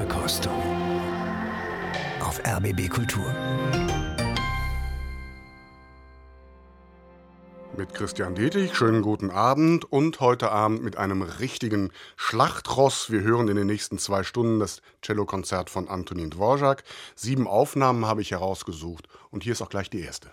Mundverkostung auf RBB Kultur. Mit Christian Detig, schönen guten Abend und heute Abend mit einem richtigen Schlachtross. Wir hören in den nächsten zwei Stunden das Cellokonzert von Antonin Dvorak. Sieben Aufnahmen habe ich herausgesucht und hier ist auch gleich die erste.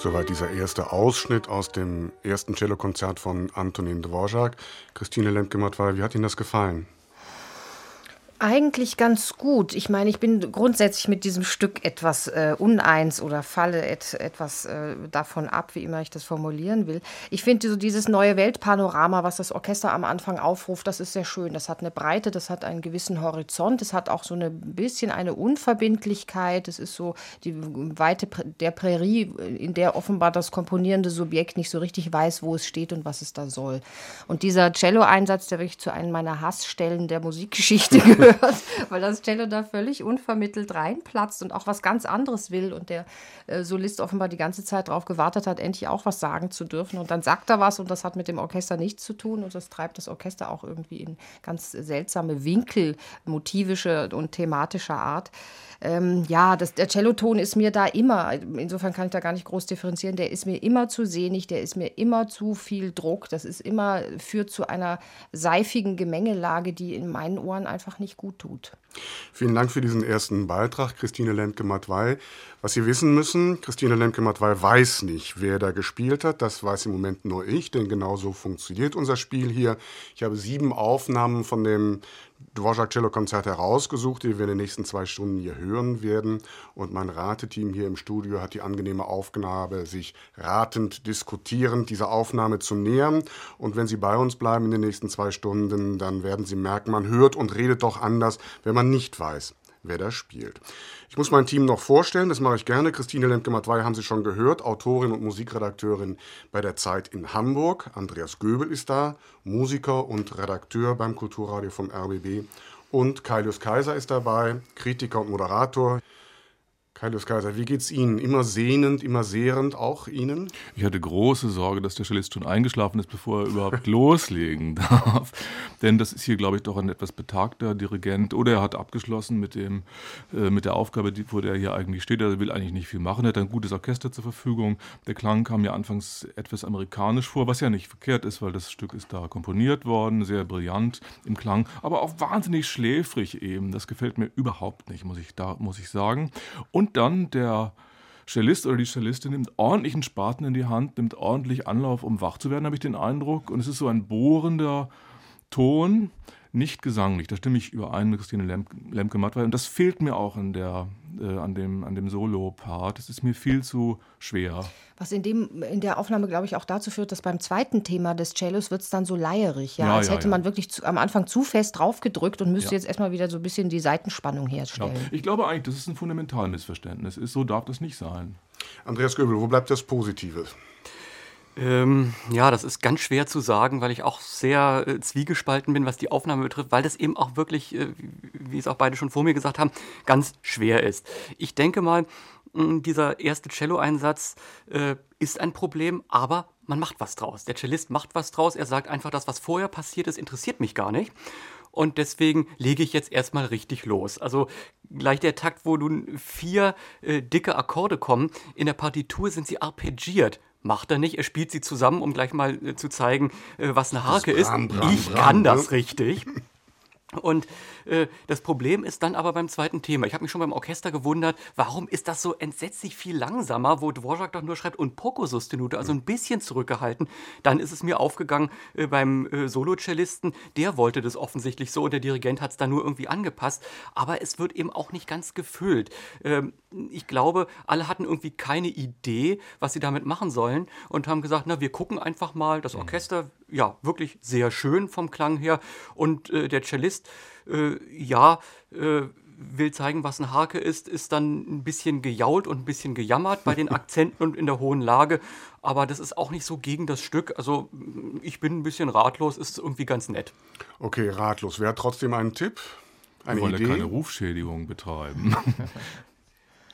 Soweit dieser erste Ausschnitt aus dem ersten Cellokonzert von Antonin Dvorak. Christine Lemke-Matwei, wie hat Ihnen das gefallen? Eigentlich ganz gut. Ich meine, ich bin grundsätzlich mit diesem Stück etwas äh, uneins oder falle et, etwas äh, davon ab, wie immer ich das formulieren will. Ich finde so dieses neue Weltpanorama, was das Orchester am Anfang aufruft, das ist sehr schön. Das hat eine Breite, das hat einen gewissen Horizont, es hat auch so ein bisschen eine Unverbindlichkeit. Es ist so die Weite der Prärie, in der offenbar das komponierende Subjekt nicht so richtig weiß, wo es steht und was es da soll. Und dieser Cello-Einsatz, der wirklich zu einem meiner Hassstellen der Musikgeschichte gehört, gehört, weil das Cello da völlig unvermittelt reinplatzt und auch was ganz anderes will und der äh, Solist offenbar die ganze Zeit darauf gewartet hat, endlich auch was sagen zu dürfen. Und dann sagt er was und das hat mit dem Orchester nichts zu tun und das treibt das Orchester auch irgendwie in ganz seltsame Winkel, motivische und thematischer Art. Ähm, ja, das, der Celloton ist mir da immer, insofern kann ich da gar nicht groß differenzieren, der ist mir immer zu sehnig, der ist mir immer zu viel Druck, das ist immer, führt zu einer seifigen Gemengelage, die in meinen Ohren einfach nicht gut tut. Vielen Dank für diesen ersten Beitrag, Christine Lemke-Matwei. Was Sie wissen müssen, Christine Lemke-Matwei weiß nicht, wer da gespielt hat. Das weiß im Moment nur ich, denn genau so funktioniert unser Spiel hier. Ich habe sieben Aufnahmen von dem Dvorak Cello Konzert herausgesucht, die wir in den nächsten zwei Stunden hier hören werden. Und mein Rateteam hier im Studio hat die angenehme Aufgabe, sich ratend, diskutierend dieser Aufnahme zu nähern. Und wenn Sie bei uns bleiben in den nächsten zwei Stunden, dann werden Sie merken, man hört und redet doch anders, wenn man nicht weiß, wer da spielt. Ich muss mein Team noch vorstellen, das mache ich gerne. Christine Lemke-Matwei haben Sie schon gehört, Autorin und Musikredakteurin bei der Zeit in Hamburg. Andreas Göbel ist da, Musiker und Redakteur beim Kulturradio vom RBB. Und Kailius Kaiser ist dabei, Kritiker und Moderator. Kaius Kaiser, wie geht's Ihnen? Immer sehnend, immer sehrend, auch Ihnen? Ich hatte große Sorge, dass der Cellist schon eingeschlafen ist, bevor er überhaupt loslegen darf. Denn das ist hier, glaube ich, doch ein etwas betagter Dirigent. Oder er hat abgeschlossen mit, dem, äh, mit der Aufgabe, die, vor der er hier eigentlich steht. Er will eigentlich nicht viel machen. Er hat ein gutes Orchester zur Verfügung. Der Klang kam ja anfangs etwas amerikanisch vor, was ja nicht verkehrt ist, weil das Stück ist da komponiert worden, sehr brillant im Klang, aber auch wahnsinnig schläfrig eben. Das gefällt mir überhaupt nicht, muss ich, da, muss ich sagen. Und und dann der Cellist oder die Cellistin nimmt ordentlich einen Spaten in die Hand, nimmt ordentlich Anlauf, um wach zu werden, habe ich den Eindruck. Und es ist so ein bohrender Ton, nicht gesanglich. Da stimme ich überein mit Christine Lemke-Mattwey. Und das fehlt mir auch in der, äh, an dem, an dem Solo-Part. Das ist mir viel zu schwer. Was in, dem, in der Aufnahme, glaube ich, auch dazu führt, dass beim zweiten Thema des Cellos wird es dann so leierig. Ja? ja Als ja, hätte ja. man wirklich zu, am Anfang zu fest draufgedrückt und müsste jetzt erstmal wieder so ein bisschen die Seitenspannung herstellen. Ich glaube eigentlich, das ist ein Fundamentalmissverständnis. Ist, so darf das nicht sein. Andreas Göbel, wo bleibt das Positive? Ähm, ja, das ist ganz schwer zu sagen, weil ich auch sehr äh, zwiegespalten bin, was die Aufnahme betrifft, weil das eben auch wirklich, äh, wie es auch beide schon vor mir gesagt haben, ganz schwer ist. Ich denke mal, dieser erste Cello-Einsatz äh, ist ein Problem, aber man macht was draus. Der Cellist macht was draus. Er sagt einfach, das, was vorher passiert ist, interessiert mich gar nicht. Und deswegen lege ich jetzt erstmal richtig los. Also gleich der Takt, wo nun vier äh, dicke Akkorde kommen, in der Partitur sind sie arpeggiert. Macht er nicht, er spielt sie zusammen, um gleich mal äh, zu zeigen, äh, was eine Harke ist. Bram, Bram, ich Bram, kann das richtig. Und äh, das Problem ist dann aber beim zweiten Thema. Ich habe mich schon beim Orchester gewundert, warum ist das so entsetzlich viel langsamer, wo Dvorak doch nur schreibt und Poco sostenuto, also ein bisschen zurückgehalten. Dann ist es mir aufgegangen äh, beim äh, Solo-Cellisten, der wollte das offensichtlich so und der Dirigent hat es dann nur irgendwie angepasst. Aber es wird eben auch nicht ganz gefüllt. Ähm, ich glaube, alle hatten irgendwie keine Idee, was sie damit machen sollen und haben gesagt, na, wir gucken einfach mal. Das mhm. Orchester, ja, wirklich sehr schön vom Klang her und äh, der Cellist, äh, ja, äh, will zeigen, was ein Hake ist, ist dann ein bisschen gejault und ein bisschen gejammert bei den Akzenten und in der hohen Lage. Aber das ist auch nicht so gegen das Stück. Also ich bin ein bisschen ratlos, ist irgendwie ganz nett. Okay, ratlos. Wer hat trotzdem einen Tipp? Eine Wir wollen Idee? keine Rufschädigung betreiben.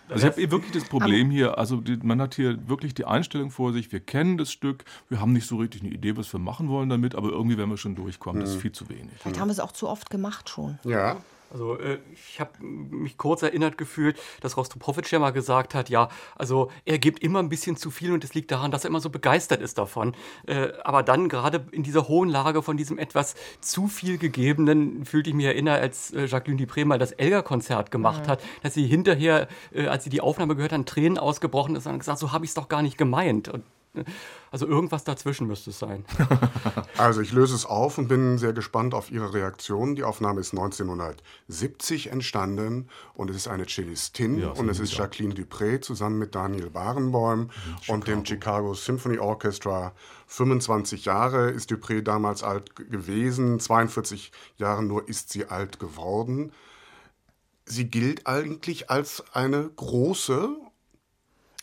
Also ich habe wirklich das Problem hier, also die, man hat hier wirklich die Einstellung vor sich, wir kennen das Stück, wir haben nicht so richtig eine Idee, was wir machen wollen damit, aber irgendwie werden wir schon durchkommen, das ist mhm. viel zu wenig. Vielleicht haben wir es auch zu oft gemacht schon. Ja, Also äh, ich habe mich kurz erinnert gefühlt, dass Rostropowitsch ja mal gesagt hat, ja, also er gibt immer ein bisschen zu viel und es liegt daran, dass er immer so begeistert ist davon. Äh, aber dann gerade in dieser hohen Lage von diesem etwas zu viel gegebenen, fühlte ich mich erinnert, als äh, Jacqueline Dupré mal das Elgar-Konzert gemacht mhm. hat, dass sie hinterher, als sie die Aufnahme gehört hat, Tränen ausgebrochen ist und gesagt, so habe ich es doch gar nicht gemeint. Und also irgendwas dazwischen müsste es sein. Also ich löse es auf und bin sehr gespannt auf Ihre Reaktion. Die Aufnahme ist 1970 entstanden und es ist eine Cellistin ja, und es ist Jacqueline Dupré zusammen mit Daniel Barenboim und dem Chicago Symphony Orchestra. 25 Jahre ist Dupré damals alt gewesen, 42 Jahre nur ist sie alt geworden. Sie gilt eigentlich als eine große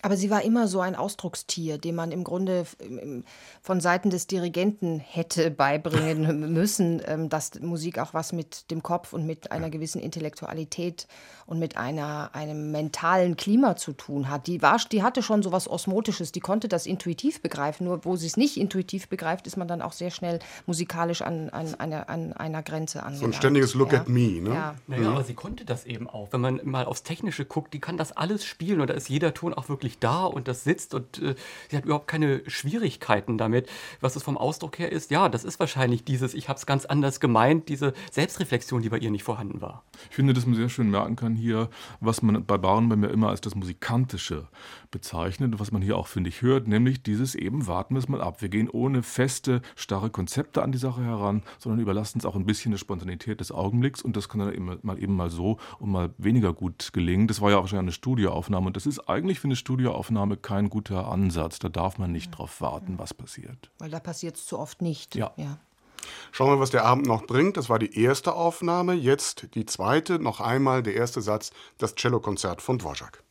aber sie war immer so ein Ausdruckstier, dem man im Grunde von Seiten des Dirigenten hätte beibringen müssen, ähm, dass Musik auch was mit dem Kopf und mit einer gewissen Intellektualität und mit einer, einem mentalen Klima zu tun hat. Die, war, die hatte schon so was Osmotisches, die konnte das intuitiv begreifen. Nur wo sie es nicht intuitiv begreift, ist man dann auch sehr schnell musikalisch an, an, einer, an einer Grenze angelangt. So ein ständiges Look ja. at me, ne? Ja. Naja, mhm. aber sie konnte das eben auch. Wenn man mal aufs Technische guckt, die kann das alles spielen und da ist jeder Ton auch wirklich wirklich da und das sitzt und äh, sie hat überhaupt keine Schwierigkeiten damit. Was es vom Ausdruck her ist, ja, das ist wahrscheinlich dieses, ich habe es ganz anders gemeint, diese Selbstreflexion, die bei ihr nicht vorhanden war. Ich finde, dass man sehr schön merken kann hier, was man bei Barenbeim ja immer als das Musikantische bezeichnet und was man hier auch, finde ich, hört, nämlich dieses eben, warten wir es mal ab. Wir gehen ohne feste, starre Konzepte an die Sache heran, sondern überlassen es auch ein bisschen der Spontanität des Augenblicks und das kann dann eben mal, eben mal so und mal weniger gut gelingen. Das war ja auch schon eine Studioaufnahme und das ist eigentlich für eine Studioaufnahme kein guter Ansatz. Da darf man nicht drauf warten, was passiert. Weil da passiert es zu oft nicht. Ja. ja. Schauen wir, was der Abend noch bringt. Das war die erste Aufnahme. Jetzt die zweite. Noch einmal der erste Satz, das Cellokonzert von Dvorak.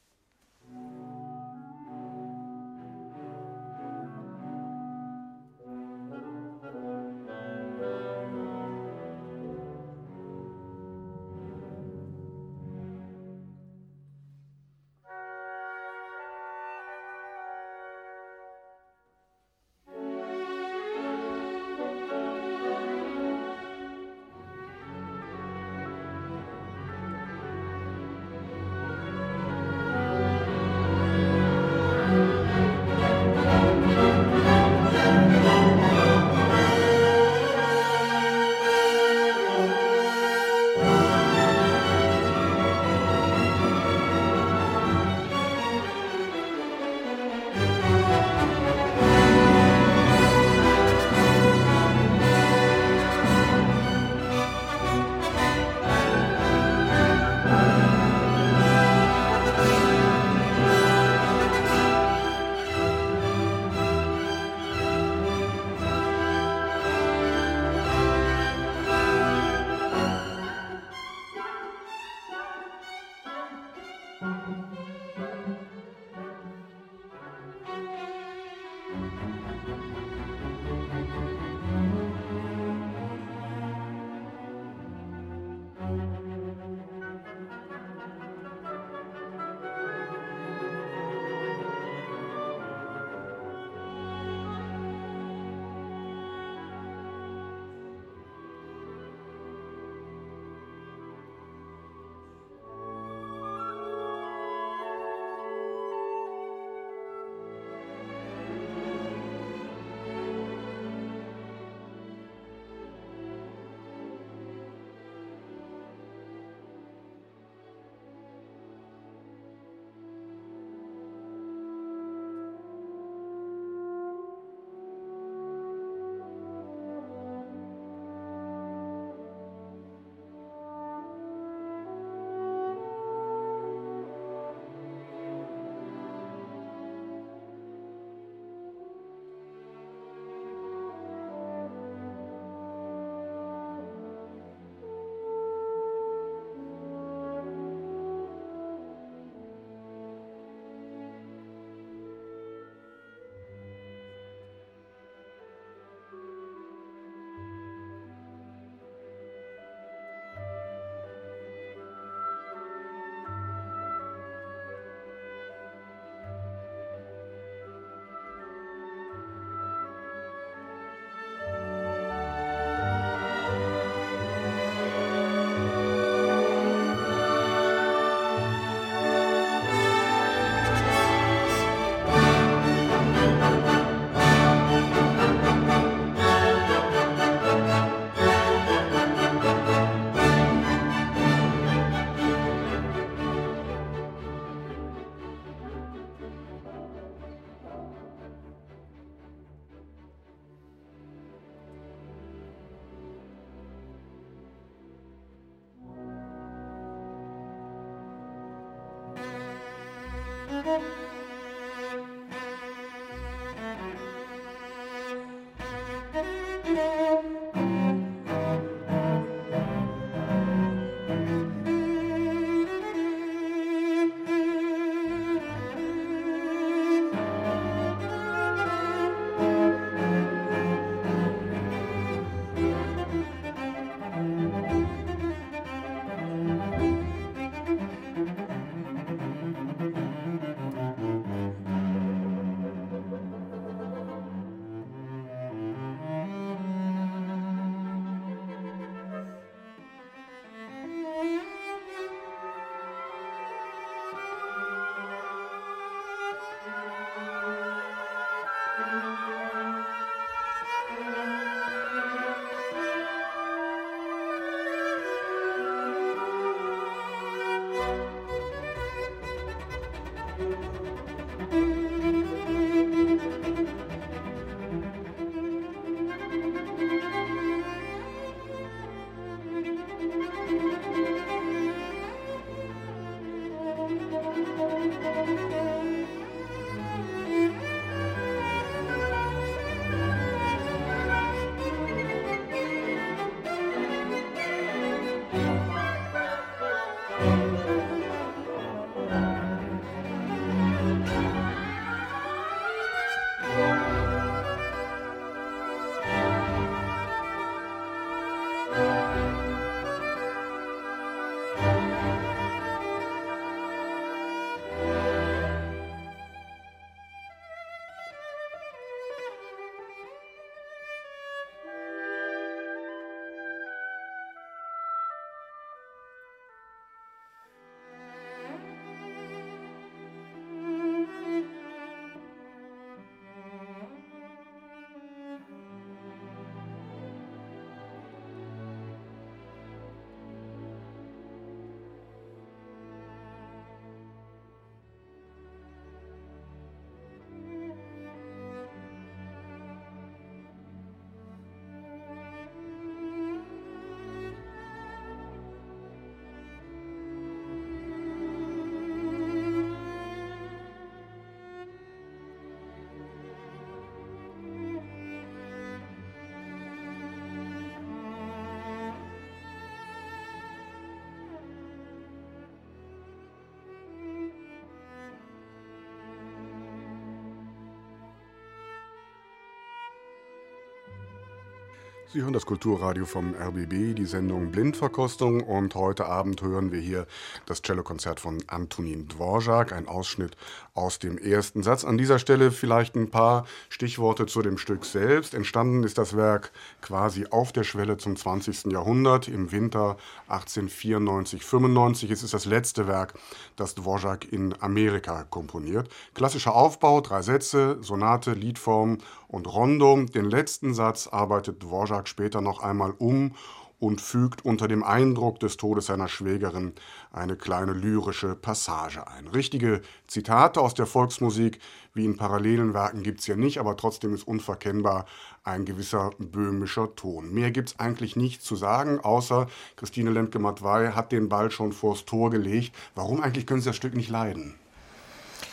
Sie hören das Kulturradio vom RBB, die Sendung Blindverkostung. Und heute Abend hören wir hier das Cellokonzert von Antonin Dvorak, ein Ausschnitt aus dem ersten Satz. An dieser Stelle vielleicht ein paar Stichworte zu dem Stück selbst. Entstanden ist das Werk quasi auf der Schwelle zum 20. Jahrhundert im Winter 1894-95. Es ist das letzte Werk, das Dvorak in Amerika komponiert. Klassischer Aufbau, drei Sätze, Sonate, Liedform und Rondo. Den letzten Satz arbeitet Dvorak später noch einmal um und fügt unter dem Eindruck des Todes seiner Schwägerin eine kleine lyrische Passage ein. Richtige Zitate aus der Volksmusik wie in parallelen Werken gibt es hier nicht, aber trotzdem ist unverkennbar ein gewisser böhmischer Ton. Mehr gibt es eigentlich nicht zu sagen, außer Christine Lemke-Matwei hat den Ball schon vors Tor gelegt. Warum eigentlich können Sie das Stück nicht leiden?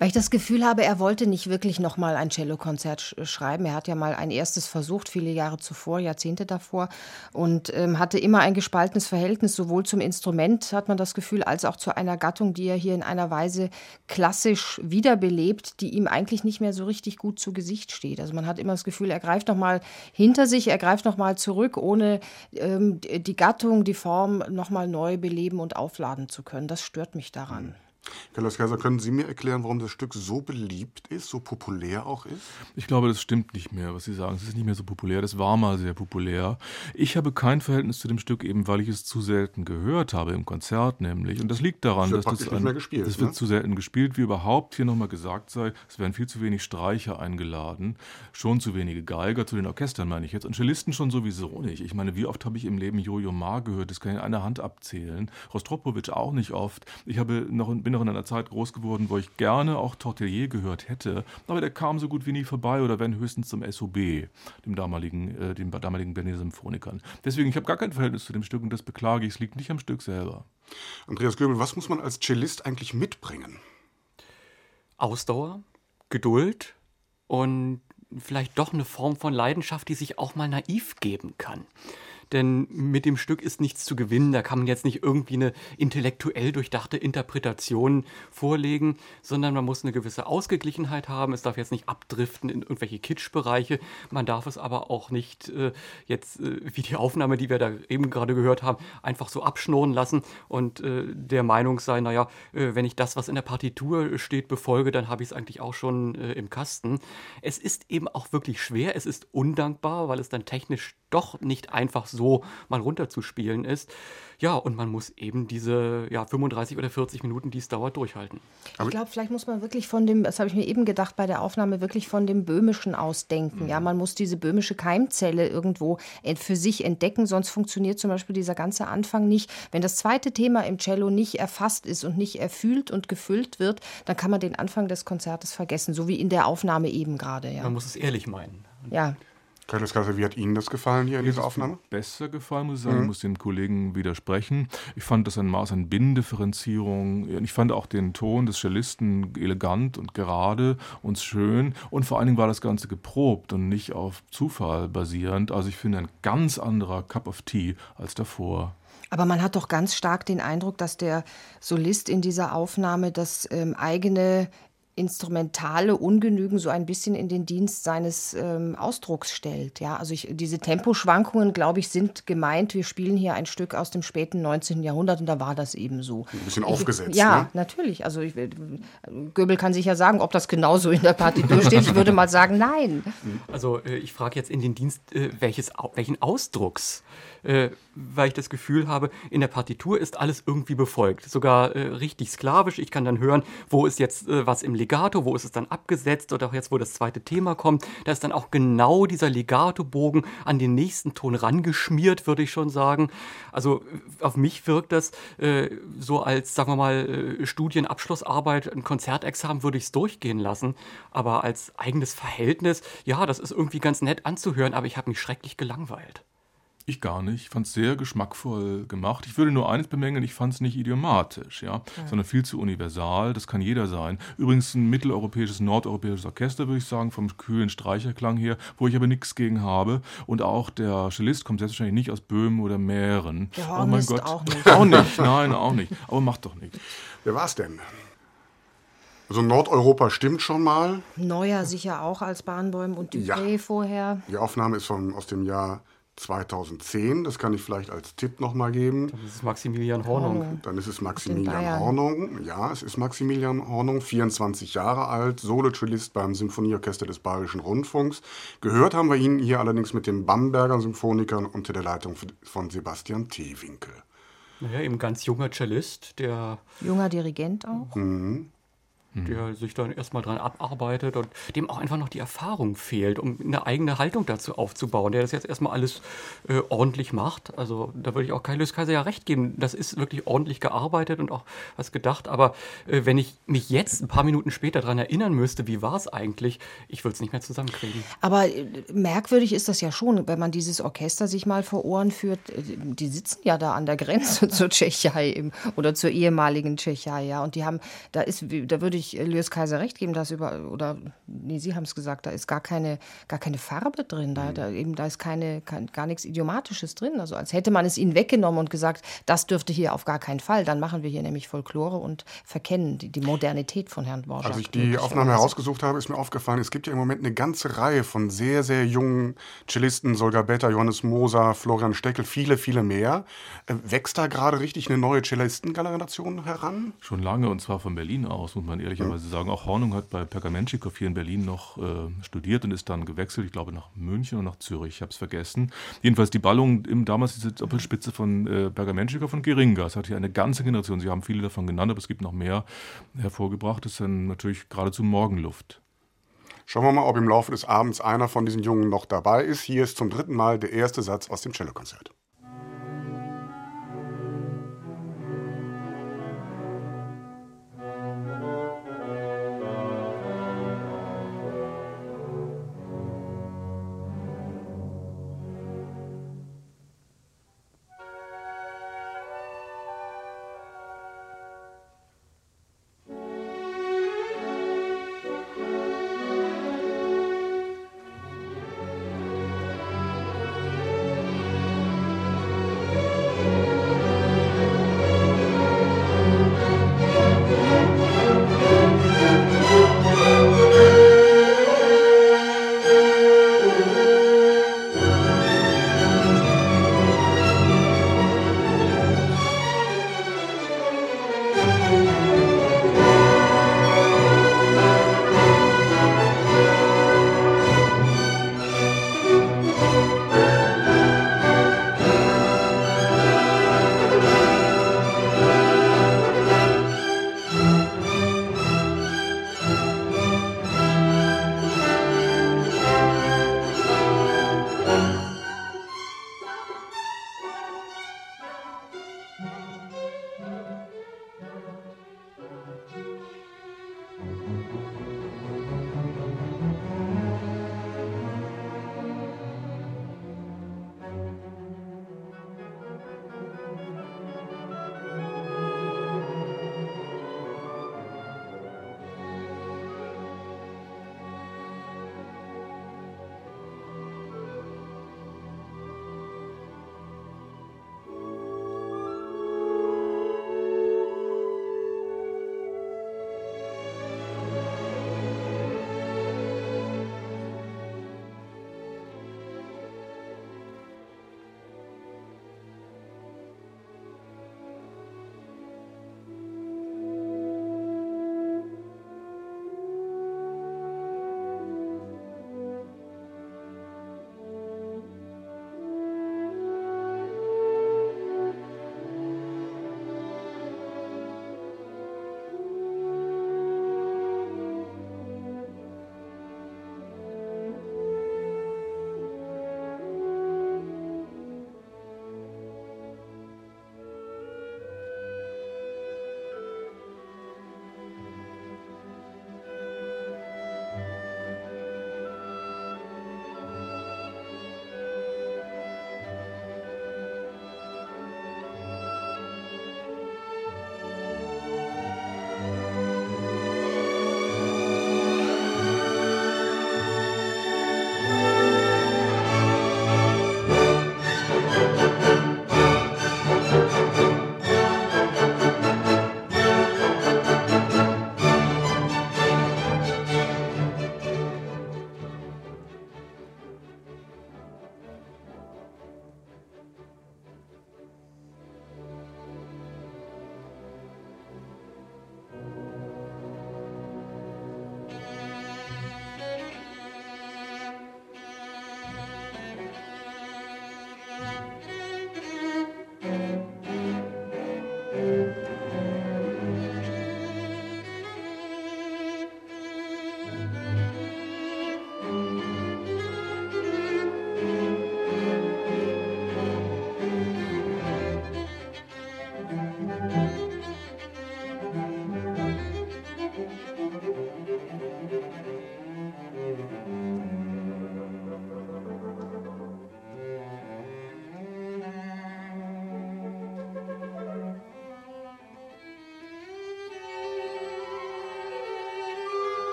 Weil ich das Gefühl habe, er wollte nicht wirklich noch mal ein Cellokonzert sch schreiben. Er hat ja mal ein erstes versucht, viele Jahre zuvor, Jahrzehnte davor, und ähm, hatte immer ein gespaltenes Verhältnis, sowohl zum Instrument, hat man das Gefühl, als auch zu einer Gattung, die er hier in einer Weise klassisch wiederbelebt, die ihm eigentlich nicht mehr so richtig gut zu Gesicht steht. Also man hat immer das Gefühl, er greift noch mal hinter sich, er greift noch mal zurück, ohne ähm, die Gattung, die Form noch mal neu beleben und aufladen zu können. Das stört mich daran. Carlos Kaiser, können Sie mir erklären, warum das Stück so beliebt ist, so populär auch ist? Ich glaube, das stimmt nicht mehr, was Sie sagen. Es ist nicht mehr so populär. Das war mal sehr populär. Ich habe kein Verhältnis zu dem Stück, eben weil ich es zu selten gehört habe, im Konzert nämlich. Und das liegt daran, das dass das, ein, gespielt, das wird ne? zu selten gespielt, wie überhaupt hier nochmal gesagt sei. Es werden viel zu wenig Streicher eingeladen, schon zu wenige Geiger, zu den Orchestern meine ich jetzt. Und Cellisten schon sowieso nicht. Ich meine, wie oft habe ich im Leben Jojo Ma gehört? Das kann ich in einer Hand abzählen. Rostropowitsch auch nicht oft. Ich habe noch, bin noch in einer Zeit groß geworden, wo ich gerne auch Tortelier gehört hätte, aber der kam so gut wie nie vorbei oder wenn höchstens zum SOB, dem damaligen, äh, dem damaligen Berliner Symphonikern. Deswegen, ich habe gar kein Verhältnis zu dem Stück und das beklage ich, es liegt nicht am Stück selber. Andreas Göbel, was muss man als Cellist eigentlich mitbringen? Ausdauer, Geduld und vielleicht doch eine Form von Leidenschaft, die sich auch mal naiv geben kann denn mit dem Stück ist nichts zu gewinnen. Da kann man jetzt nicht irgendwie eine intellektuell durchdachte Interpretation vorlegen, sondern man muss eine gewisse Ausgeglichenheit haben. Es darf jetzt nicht abdriften in irgendwelche Kitschbereiche. Man darf es aber auch nicht äh, jetzt, äh, wie die Aufnahme, die wir da eben gerade gehört haben, einfach so abschnurren lassen und äh, der Meinung sein, naja, äh, wenn ich das, was in der Partitur steht, befolge, dann habe ich es eigentlich auch schon äh, im Kasten. Es ist eben auch wirklich schwer, es ist undankbar, weil es dann technisch doch nicht einfach so mal runterzuspielen ist. Ja, und man muss eben diese ja, 35 oder 40 Minuten, die es dauert, durchhalten. Ich glaube, vielleicht muss man wirklich von dem, das habe ich mir eben gedacht bei der Aufnahme, wirklich von dem Böhmischen ausdenken. Mhm. Ja, man muss diese böhmische Keimzelle irgendwo für sich entdecken, sonst funktioniert zum Beispiel dieser ganze Anfang nicht. Wenn das zweite Thema im Cello nicht erfasst ist und nicht erfüllt und gefüllt wird, dann kann man den Anfang des Konzertes vergessen, so wie in der Aufnahme eben gerade. Ja. Man muss es ehrlich meinen. Ja. Carlos Kaiser, wie hat Ihnen das gefallen hier in dieser Aufnahme? Besser gefallen, muss ich sagen. Mhm. Ich muss den Kollegen widersprechen. Ich fand das ein Maß an Binnendifferenzierung. Ich fand auch den Ton des Cellisten elegant und gerade und schön. Und vor allen Dingen war das Ganze geprobt und nicht auf Zufall basierend. Also ich finde ein ganz anderer Cup of Tea als davor. Aber man hat doch ganz stark den Eindruck, dass der Solist in dieser Aufnahme das ähm, eigene instrumentale Ungenügen so ein bisschen in den Dienst seines ähm, Ausdrucks stellt. Ja, also ich, diese Temposchwankungen, glaube ich, sind gemeint. Wir spielen hier ein Stück aus dem späten 19. Jahrhundert und da war das eben so. Ein bisschen aufgesetzt. Ich, ja, ne? natürlich. Also ich, Göbel kann sich ja sagen, ob das genauso in der Partitur steht. Ich würde mal sagen, nein. Also äh, ich frage jetzt in den Dienst, äh, welches, welchen Ausdrucks äh, weil ich das Gefühl habe, in der Partitur ist alles irgendwie befolgt. Sogar äh, richtig sklavisch. Ich kann dann hören, wo ist jetzt äh, was im Legato, wo ist es dann abgesetzt oder auch jetzt, wo das zweite Thema kommt. Da ist dann auch genau dieser Legato-Bogen an den nächsten Ton rangeschmiert, würde ich schon sagen. Also äh, auf mich wirkt das äh, so als, sagen wir mal, äh, Studienabschlussarbeit, ein Konzertexamen würde ich es durchgehen lassen. Aber als eigenes Verhältnis, ja, das ist irgendwie ganz nett anzuhören, aber ich habe mich schrecklich gelangweilt. Ich gar nicht. Ich fand es sehr geschmackvoll gemacht. Ich würde nur eines bemängeln, ich fand es nicht idiomatisch, ja? ja, sondern viel zu universal. Das kann jeder sein. Übrigens ein mitteleuropäisches, nordeuropäisches Orchester, würde ich sagen, vom kühlen Streicherklang her, wo ich aber nichts gegen habe. Und auch der Cellist kommt selbstverständlich nicht aus Böhmen oder Mähren. Der Horn oh mein Gott. auch nicht. Auch nicht, nein, auch nicht. Aber macht doch nichts. Wer war es denn? Also Nordeuropa stimmt schon mal. Neuer sicher auch als Bahnbäume und Dupré ja. vorher. Die Aufnahme ist von, aus dem Jahr 2010, das kann ich vielleicht als Tipp nochmal geben. Dann ist es Maximilian Hornung. Dann ist es Maximilian Hornung. Ja, es ist Maximilian Hornung, 24 Jahre alt, Solo-Cellist beim Symphonieorchester des Bayerischen Rundfunks. Gehört haben wir ihn hier allerdings mit den Bamberger Symphonikern unter der Leitung von Sebastian Teewinkel. Naja, eben ganz junger Cellist, der. Junger Dirigent auch. Mhm der mhm. sich dann erstmal dran abarbeitet und dem auch einfach noch die Erfahrung fehlt, um eine eigene Haltung dazu aufzubauen, der das jetzt erstmal alles äh, ordentlich macht. Also da würde ich auch Kai Kaiser ja recht geben. Das ist wirklich ordentlich gearbeitet und auch was gedacht. Aber äh, wenn ich mich jetzt ein paar Minuten später daran erinnern müsste, wie war es eigentlich, ich würde es nicht mehr zusammenkriegen. Aber äh, merkwürdig ist das ja schon, wenn man dieses Orchester sich mal vor Ohren führt. Äh, die sitzen ja da an der Grenze zur Tschechei im, oder zur ehemaligen Tschechei, ja. Und die haben, da ist, da würde ich ich Lewis Kaiser recht geben, dass über, oder nee, Sie haben es gesagt, da ist gar keine, gar keine Farbe drin, da, mhm. da, eben, da ist keine, kein, gar nichts Idiomatisches drin. Also als hätte man es ihnen weggenommen und gesagt, das dürfte hier auf gar keinen Fall. Dann machen wir hier nämlich Folklore und verkennen die, die Modernität von Herrn Borjak. Als ich die Aufnahme herausgesucht habe, ist mir aufgefallen, es gibt ja im Moment eine ganze Reihe von sehr, sehr jungen Cellisten, Solga Betta, Johannes Moser, Florian Steckel, viele, viele mehr. Äh, wächst da gerade richtig eine neue Cellistengeneration heran? Schon lange und zwar von Berlin aus, muss man ehrlich ehrlicherweise sagen. Auch Hornung hat bei Pergamentschikow hier in Berlin noch äh, studiert und ist dann gewechselt, ich glaube, nach München und nach Zürich. Ich habe es vergessen. Jedenfalls die Ballung, im, damals diese Doppelspitze von äh, Pergamentschikow und Geringa. Es hat hier eine ganze Generation. Sie haben viele davon genannt, aber es gibt noch mehr hervorgebracht. Das ist dann natürlich geradezu Morgenluft. Schauen wir mal, ob im Laufe des Abends einer von diesen Jungen noch dabei ist. Hier ist zum dritten Mal der erste Satz aus dem Cellokonzert.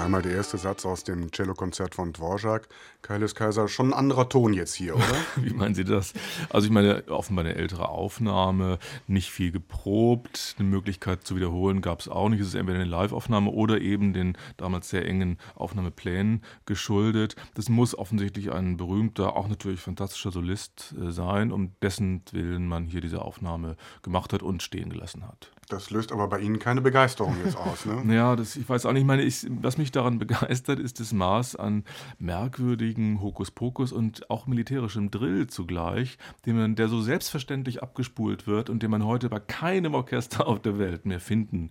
Einmal der erste Satz aus dem Cellokonzert von Dvorak. Kailis Kaiser, schon ein anderer Ton jetzt hier, oder? Wie meinen Sie das? Also ich meine, offenbar eine ältere Aufnahme, nicht viel geprobt, eine Möglichkeit zu wiederholen gab es auch nicht. Es ist entweder eine Live-Aufnahme oder eben den damals sehr engen Aufnahmeplänen geschuldet. Das muss offensichtlich ein berühmter, auch natürlich fantastischer Solist äh, sein, um dessen Willen man hier diese Aufnahme gemacht hat und stehen gelassen hat. Das löst aber bei Ihnen keine Begeisterung jetzt aus, ne? Ja, das, ich weiß auch nicht, ich meine, ich, was mich daran begeistert, ist das Maß an merkwürdigen Hokuspokus und auch militärischem Drill zugleich, den man, der so selbstverständlich abgespult wird und den man heute bei keinem Orchester auf der Welt mehr finden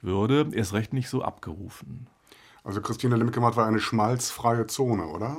würde. Erst recht nicht so abgerufen. Also Christine Limkemat war eine schmalzfreie Zone, oder?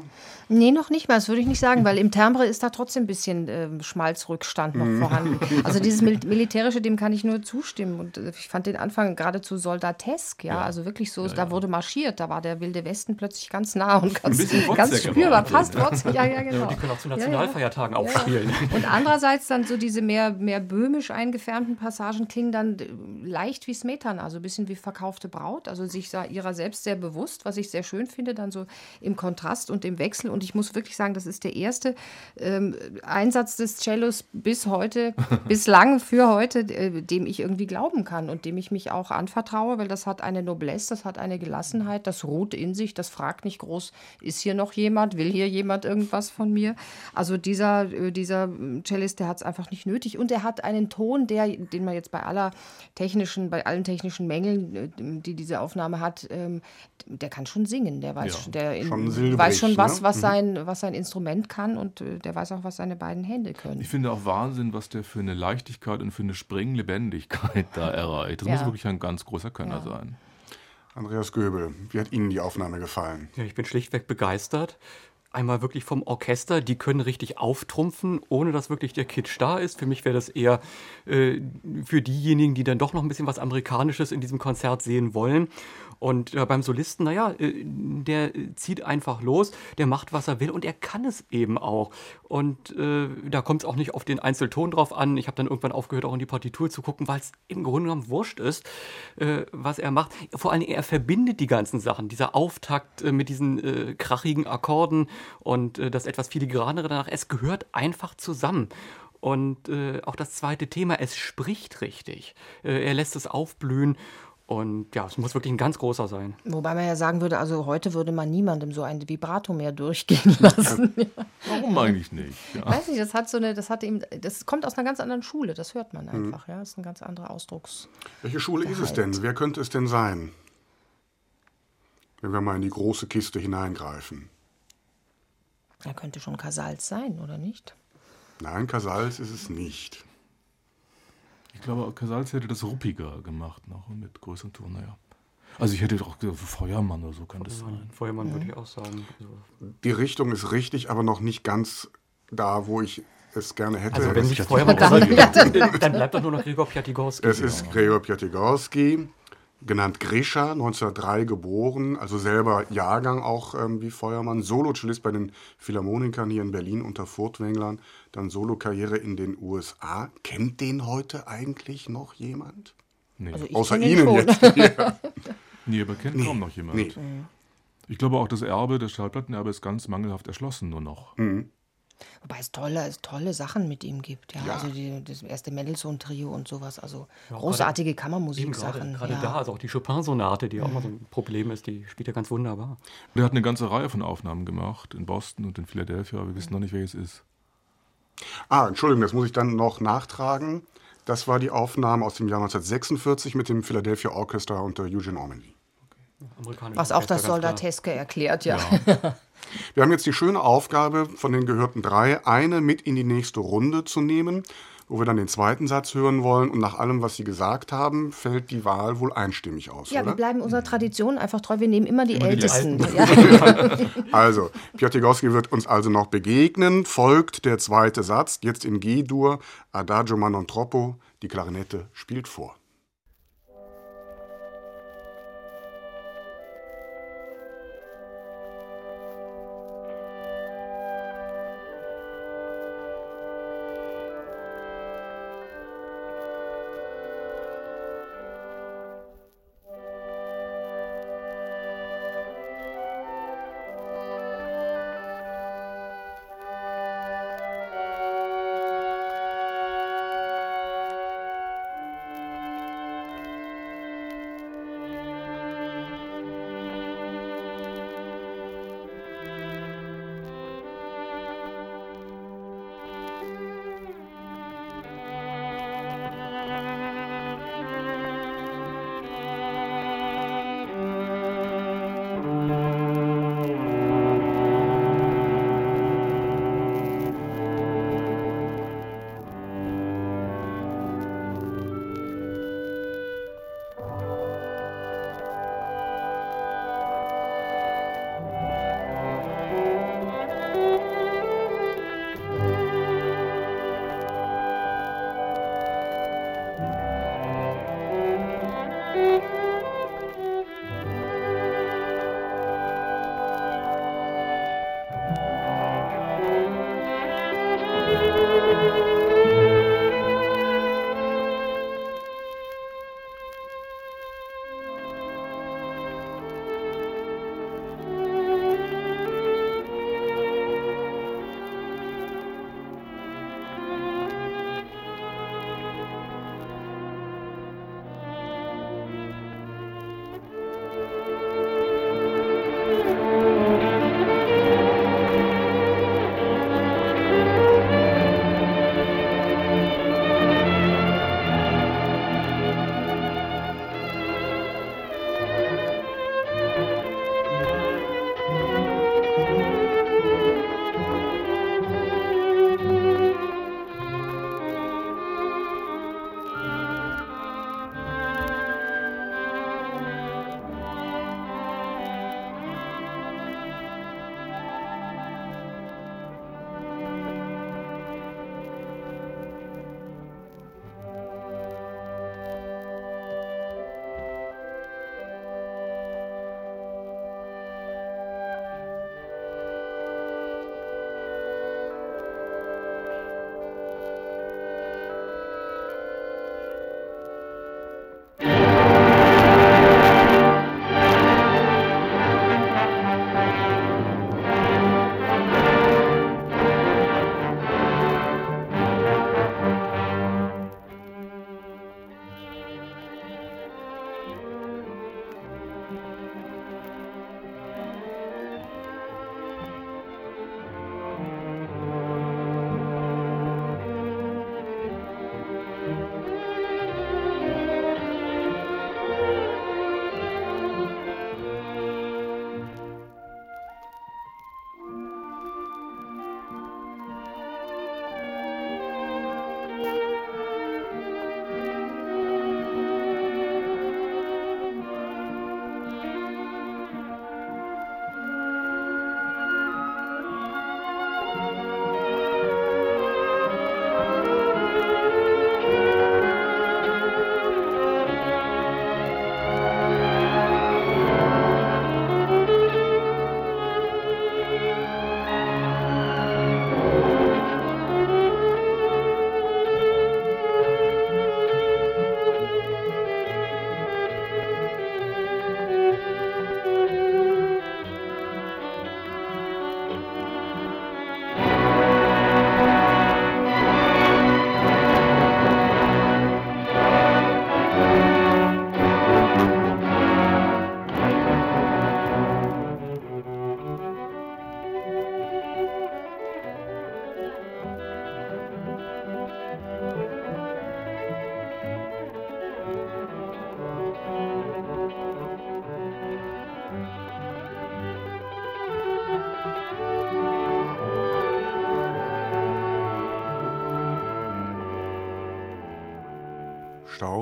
Nee, noch nicht mal, das würde ich nicht sagen, weil im Timbre ist da trotzdem ein bisschen äh, Schmalzrückstand noch vorhanden. Also dieses Mil Militärische, dem kann ich nur zustimmen. Und äh, ich fand den Anfang geradezu soldatesk, ja, Ja. also wirklich so, Ja, da ja. wurde marschiert, da war der Wilde Westen plötzlich ganz nah und ganz, ganz spürbar, fast Wozzeck, ja, ja, genau. Die können auch zu Ja, ja. Nationalfeiertagen Ja. aufspielen. Und andererseits dann so diese mehr, mehr böhmisch eingefärbten Passagen klingen dann äh, leicht wie Smetana, also ein bisschen wie verkaufte Braut, also sich ihrer selbst sehr bewusst, was ich sehr schön finde, dann so im Kontrast und im Wechsel. Und ich muss wirklich sagen, das ist der erste ähm, Einsatz des Cellos bis heute, bislang für heute, äh, dem ich irgendwie glauben kann und dem ich mich auch anvertraue, weil das hat eine Noblesse, das hat eine Gelassenheit, das ruht in sich, das fragt nicht groß, ist hier noch jemand, will hier jemand irgendwas von mir? Also dieser, äh, dieser Cellist, der hat es einfach nicht nötig und er hat einen Ton, der, den man jetzt bei aller technischen, bei allen technischen Mängeln, äh, die diese Aufnahme hat, ähm, der kann schon singen, der weiß, Ja, der in, schon silbrig, weiß schon was, ne? was sein, was sein Instrument kann und äh, der weiß auch, was seine beiden Hände können. Ich finde auch Wahnsinn, was der für eine Leichtigkeit und für eine Springlebendigkeit da erreicht. Das Ja. muss wirklich ein ganz großer Könner Ja. sein. Andreas Göbel, wie hat Ihnen die Aufnahme gefallen? Ja, ich bin schlichtweg begeistert. Einmal wirklich vom Orchester, die können richtig auftrumpfen, ohne dass wirklich der Kitsch da ist. Für mich wäre das eher äh, für diejenigen, die dann doch noch ein bisschen was Amerikanisches in diesem Konzert sehen wollen. Und äh, beim Solisten, naja, äh, der zieht einfach los, der macht, was er will und er kann es eben auch. Und äh, da kommt es auch nicht auf den Einzelton drauf an. Ich habe dann irgendwann aufgehört, auch in die Partitur zu gucken, weil es im Grunde genommen wurscht ist, äh, was er macht. Vor Dingen, er verbindet die ganzen Sachen. Dieser Auftakt äh, mit diesen äh, krachigen Akkorden und das etwas filigranere danach, es gehört einfach zusammen. Und äh, auch das zweite Thema, es spricht richtig. Äh, er lässt es aufblühen. Und ja, es muss wirklich ein ganz großer sein. Wobei man ja sagen würde, also heute würde man niemandem so ein Vibrato mehr durchgehen lassen. Warum eigentlich nicht? Ja. Weiß nicht, das hat so eine, das hat ihm, das kommt aus einer ganz anderen Schule, das hört man einfach, ja. Das ist ein ganz anderer Ausdrucks. Welche Schule ist es denn? Wer könnte es denn sein? Wenn wir mal in die große Kiste hineingreifen. Er könnte schon Casals sein, oder nicht? Nein, Casals ist es nicht. Ich glaube, Casals hätte das ruppiger gemacht noch mit größeren Touren, naja. Also ich hätte doch gesagt, Feuermann oder so kann das sein. Feuermann würde ich auch sagen. Also, Die Richtung ist richtig, aber noch nicht ganz da, wo ich es gerne hätte. also wenn es, sich Feuermann ausgeht, dann bleibt doch nur noch Gregor Piatigorski. es ist Gregor Piatigorski, genannt Grisha, 1903 geboren, also selber Jahrgang auch ähm, wie Feuermann, Solo-Cellist bei den Philharmonikern hier in Berlin unter Furtwänglern, dann Solo-Karriere in den USA. Kennt den heute eigentlich noch jemand? Nee. Also Außer Ihnen schon. jetzt. Ja. nee, aber kennt kaum noch jemand. Nee. Ich glaube auch, das Erbe, das Schallplattenerbe ist ganz mangelhaft erschlossen nur noch. Wobei es tolle, es tolle Sachen mit ihm gibt. Ja, Ja. also die, das erste Mendelssohn-Trio und sowas. Also großartige Eben gerade Kammermusiksachen. gerade ja. da, also auch die Chopin-Sonate, die auch mal so ein Problem ist, die spielt er ganz wunderbar. Und er hat eine ganze Reihe von Aufnahmen gemacht in Boston und in Philadelphia, aber wir wissen noch nicht, welches ist. Ah, Entschuldigung, das muss ich dann noch nachtragen. Das war die Aufnahme aus dem Jahr 1946 mit dem Philadelphia Orchestra unter Eugene Ormandy. Was auch das klar. Soldateske erklärt, ja. Wir haben jetzt die schöne Aufgabe, von den gehörten drei eine mit in die nächste Runde zu nehmen, wo wir dann den zweiten Satz hören wollen. Und nach allem, was Sie gesagt haben, fällt die Wahl wohl einstimmig aus, Ja, wir oder? bleiben unserer Tradition einfach treu. Wir nehmen immer die Immer die Ältesten. ja. Also, Piotrkowski wird uns also noch begegnen. Folgt der zweite Satz, jetzt in G-Dur, Adagio ma non troppo, die Klarinette spielt vor.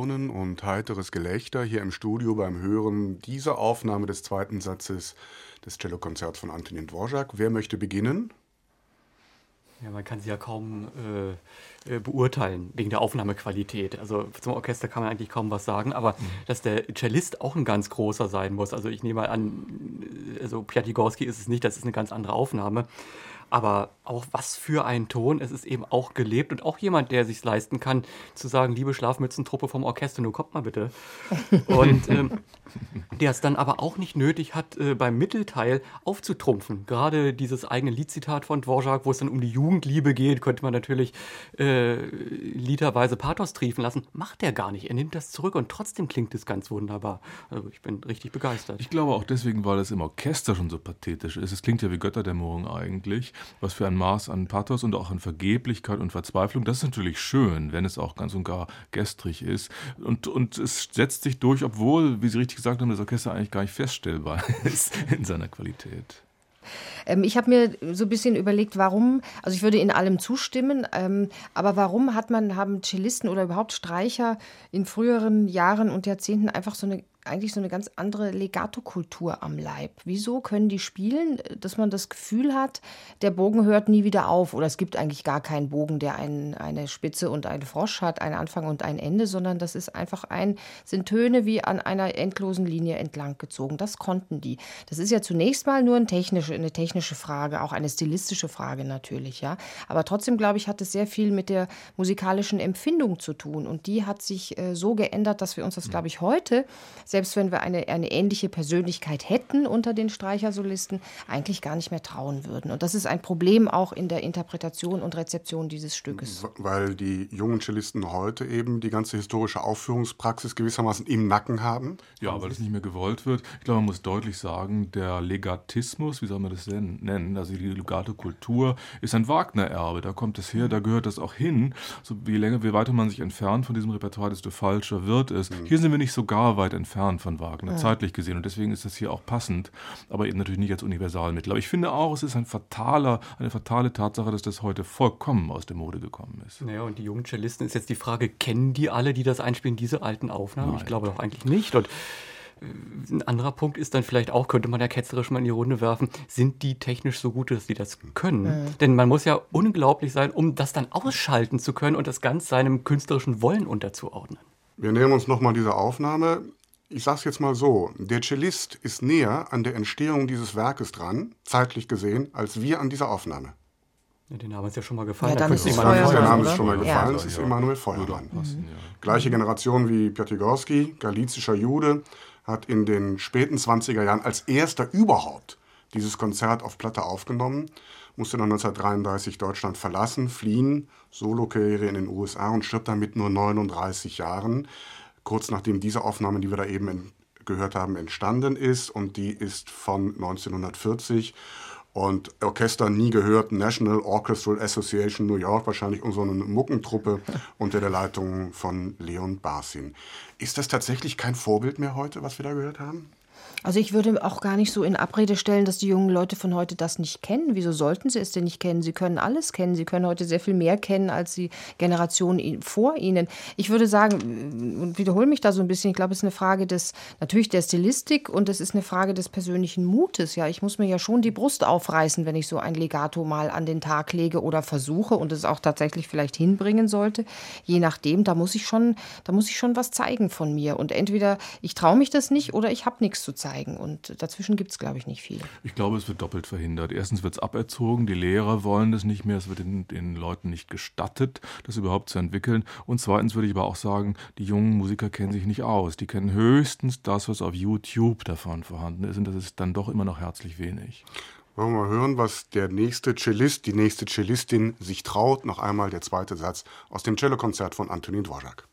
Staunen und heiteres Gelächter hier im Studio beim Hören dieser Aufnahme des zweiten Satzes des Cellokonzerts von Antonin Dvorak. Wer möchte beginnen? Ja, man kann sie ja kaum äh, äh, beurteilen wegen der Aufnahmequalität. Also zum Orchester kann man eigentlich kaum was sagen, aber mhm. dass der Cellist auch ein ganz großer sein muss. Also ich nehme mal an, also Piatigorski ist es nicht, das ist eine ganz andere Aufnahme. Aber auch was für ein Ton. Es ist eben auch gelebt und auch jemand, der sich leisten kann, zu sagen, liebe Schlafmützentruppe vom Orchester, nun kommt mal bitte. Und ähm, der es dann aber auch nicht nötig hat, äh, beim Mittelteil aufzutrumpfen. Gerade dieses eigene Liedzitat von Dvorak, wo es dann um die Jugendliebe geht, könnte man natürlich äh, literweise Pathos triefen lassen. Macht er gar nicht. Er nimmt das zurück und trotzdem klingt es ganz wunderbar. Also ich bin richtig begeistert. Ich glaube auch deswegen, weil es im Orchester schon so pathetisch ist. Es klingt ja wie Götterdämmerung eigentlich was für ein Maß an Pathos und auch an Vergeblichkeit und Verzweiflung. Das ist natürlich schön, wenn es auch ganz und gar gestrig ist. Und, und es setzt sich durch, obwohl, wie Sie richtig gesagt haben, das Orchester eigentlich gar nicht feststellbar ist in seiner Qualität. Ähm, ich habe mir so ein bisschen überlegt, warum, also ich würde in allem zustimmen, ähm, aber warum hat man, haben Cellisten oder überhaupt Streicher in früheren Jahren und Jahrzehnten einfach so eine eigentlich so eine ganz andere Legato-Kultur am Leib. Wieso können die spielen, dass man das Gefühl hat, der Bogen hört nie wieder auf oder es gibt eigentlich gar keinen Bogen, der ein, eine Spitze und einen Frosch hat, einen Anfang und ein Ende, sondern das ist einfach ein, sind Töne wie an einer endlosen Linie entlang gezogen. Das konnten die. Das ist ja zunächst mal nur eine technische, eine technische Frage, auch eine stilistische Frage natürlich, ja. Aber trotzdem, glaube ich, hat es sehr viel mit der musikalischen Empfindung zu tun und die hat sich äh, so geändert, dass wir uns das, glaube ich, heute selbst wenn wir eine, eine ähnliche Persönlichkeit hätten unter den Streichersolisten, eigentlich gar nicht mehr trauen würden. Und das ist ein Problem auch in der Interpretation und Rezeption dieses Stückes. Weil die jungen Cellisten heute eben die ganze historische Aufführungspraxis gewissermaßen im Nacken haben? Ja, weil es nicht mehr gewollt wird. Ich glaube, man muss deutlich sagen, der Legatismus, wie soll man das denn nennen, also die Legato-Kultur, ist ein Wagner-Erbe. Da kommt es her, da gehört das auch hin. So, je länger, je weiter man sich entfernt von diesem Repertoire, desto falscher wird es. Mhm. Hier sind wir nicht so gar weit entfernt entfernt von Wagner, ja. zeitlich gesehen. Und deswegen ist das hier auch passend, aber eben natürlich nicht als Universalmittel. Aber ich finde auch, es ist ein fataler, eine fatale Tatsache, dass das heute vollkommen aus der Mode gekommen ist. Naja, und die jungen Cellisten ist jetzt die Frage, kennen die alle, die das einspielen, diese alten Aufnahmen? Nein. Ich glaube doch eigentlich nicht. Und äh, ein anderer Punkt ist dann vielleicht auch, könnte man ja ketzerisch mal in die Runde werfen, sind die technisch so gut, dass sie das können? Mhm. Denn man muss ja unglaublich sein, um das dann ausschalten zu können und das ganz seinem künstlerischen Wollen unterzuordnen. Wir nähern uns nochmal dieser Aufnahme ich sage es jetzt mal so, der Cellist ist näher an der Entstehung dieses Werkes dran, zeitlich gesehen, als wir an dieser Aufnahme. Ja, den Namen ist ja schon mal gefallen. Ja, dann ist Feuermann, der Name ist schon mal gefallen, es ist Emanuel Feuermann. Mhm. Gleiche Generation wie Piatigorski, galizischer Jude, hat in den späten 20er Jahren als erster überhaupt dieses Konzert auf Platte aufgenommen, musste dann 1933 Deutschland verlassen, fliehen, Solokarriere in den USA und stirbt dann mit nur 39 Jahren kurz nachdem diese Aufnahme, die wir da eben gehört haben, entstanden ist. Und die ist von 1940 und Orchester nie gehört, National Orchestral Association New York, wahrscheinlich eine Muckentruppe unter der Leitung von Leon Barsin. Ist das tatsächlich kein Vorbild mehr heute, was wir da gehört haben? Also ich würde auch gar nicht so in Abrede stellen, dass die jungen Leute von heute das nicht kennen. Wieso sollten sie es denn nicht kennen? Sie können alles kennen. Sie können heute sehr viel mehr kennen als die Generation vor ihnen. Ich würde sagen, und wiederhole mich da so ein bisschen, ich glaube, es ist eine Frage des, natürlich der Stilistik und es ist eine Frage des persönlichen Mutes. Ja, ich muss mir ja schon die Brust aufreißen, wenn ich so ein Legato mal an den Tag lege oder versuche und es auch tatsächlich vielleicht hinbringen sollte. Je nachdem, da muss ich schon, da muss ich schon was zeigen von mir. Und entweder ich traue mich das nicht oder ich habe nichts zu zeigen zeigen. Und dazwischen gibt es, glaube ich, nicht viel. Ich glaube, es wird doppelt verhindert. Erstens wird es aberzogen, die Lehrer wollen das nicht mehr, es wird den, den Leuten nicht gestattet, das überhaupt zu entwickeln. Und zweitens würde ich aber auch sagen, die jungen Musiker kennen sich nicht aus. Die kennen höchstens das, was auf YouTube davon vorhanden ist. Und das ist dann doch immer noch herzlich wenig. Wollen wir mal hören, was der nächste Cellist, die nächste Cellistin sich traut. Noch einmal der zweite Satz aus dem Cellokonzert von Antonin Dvorak.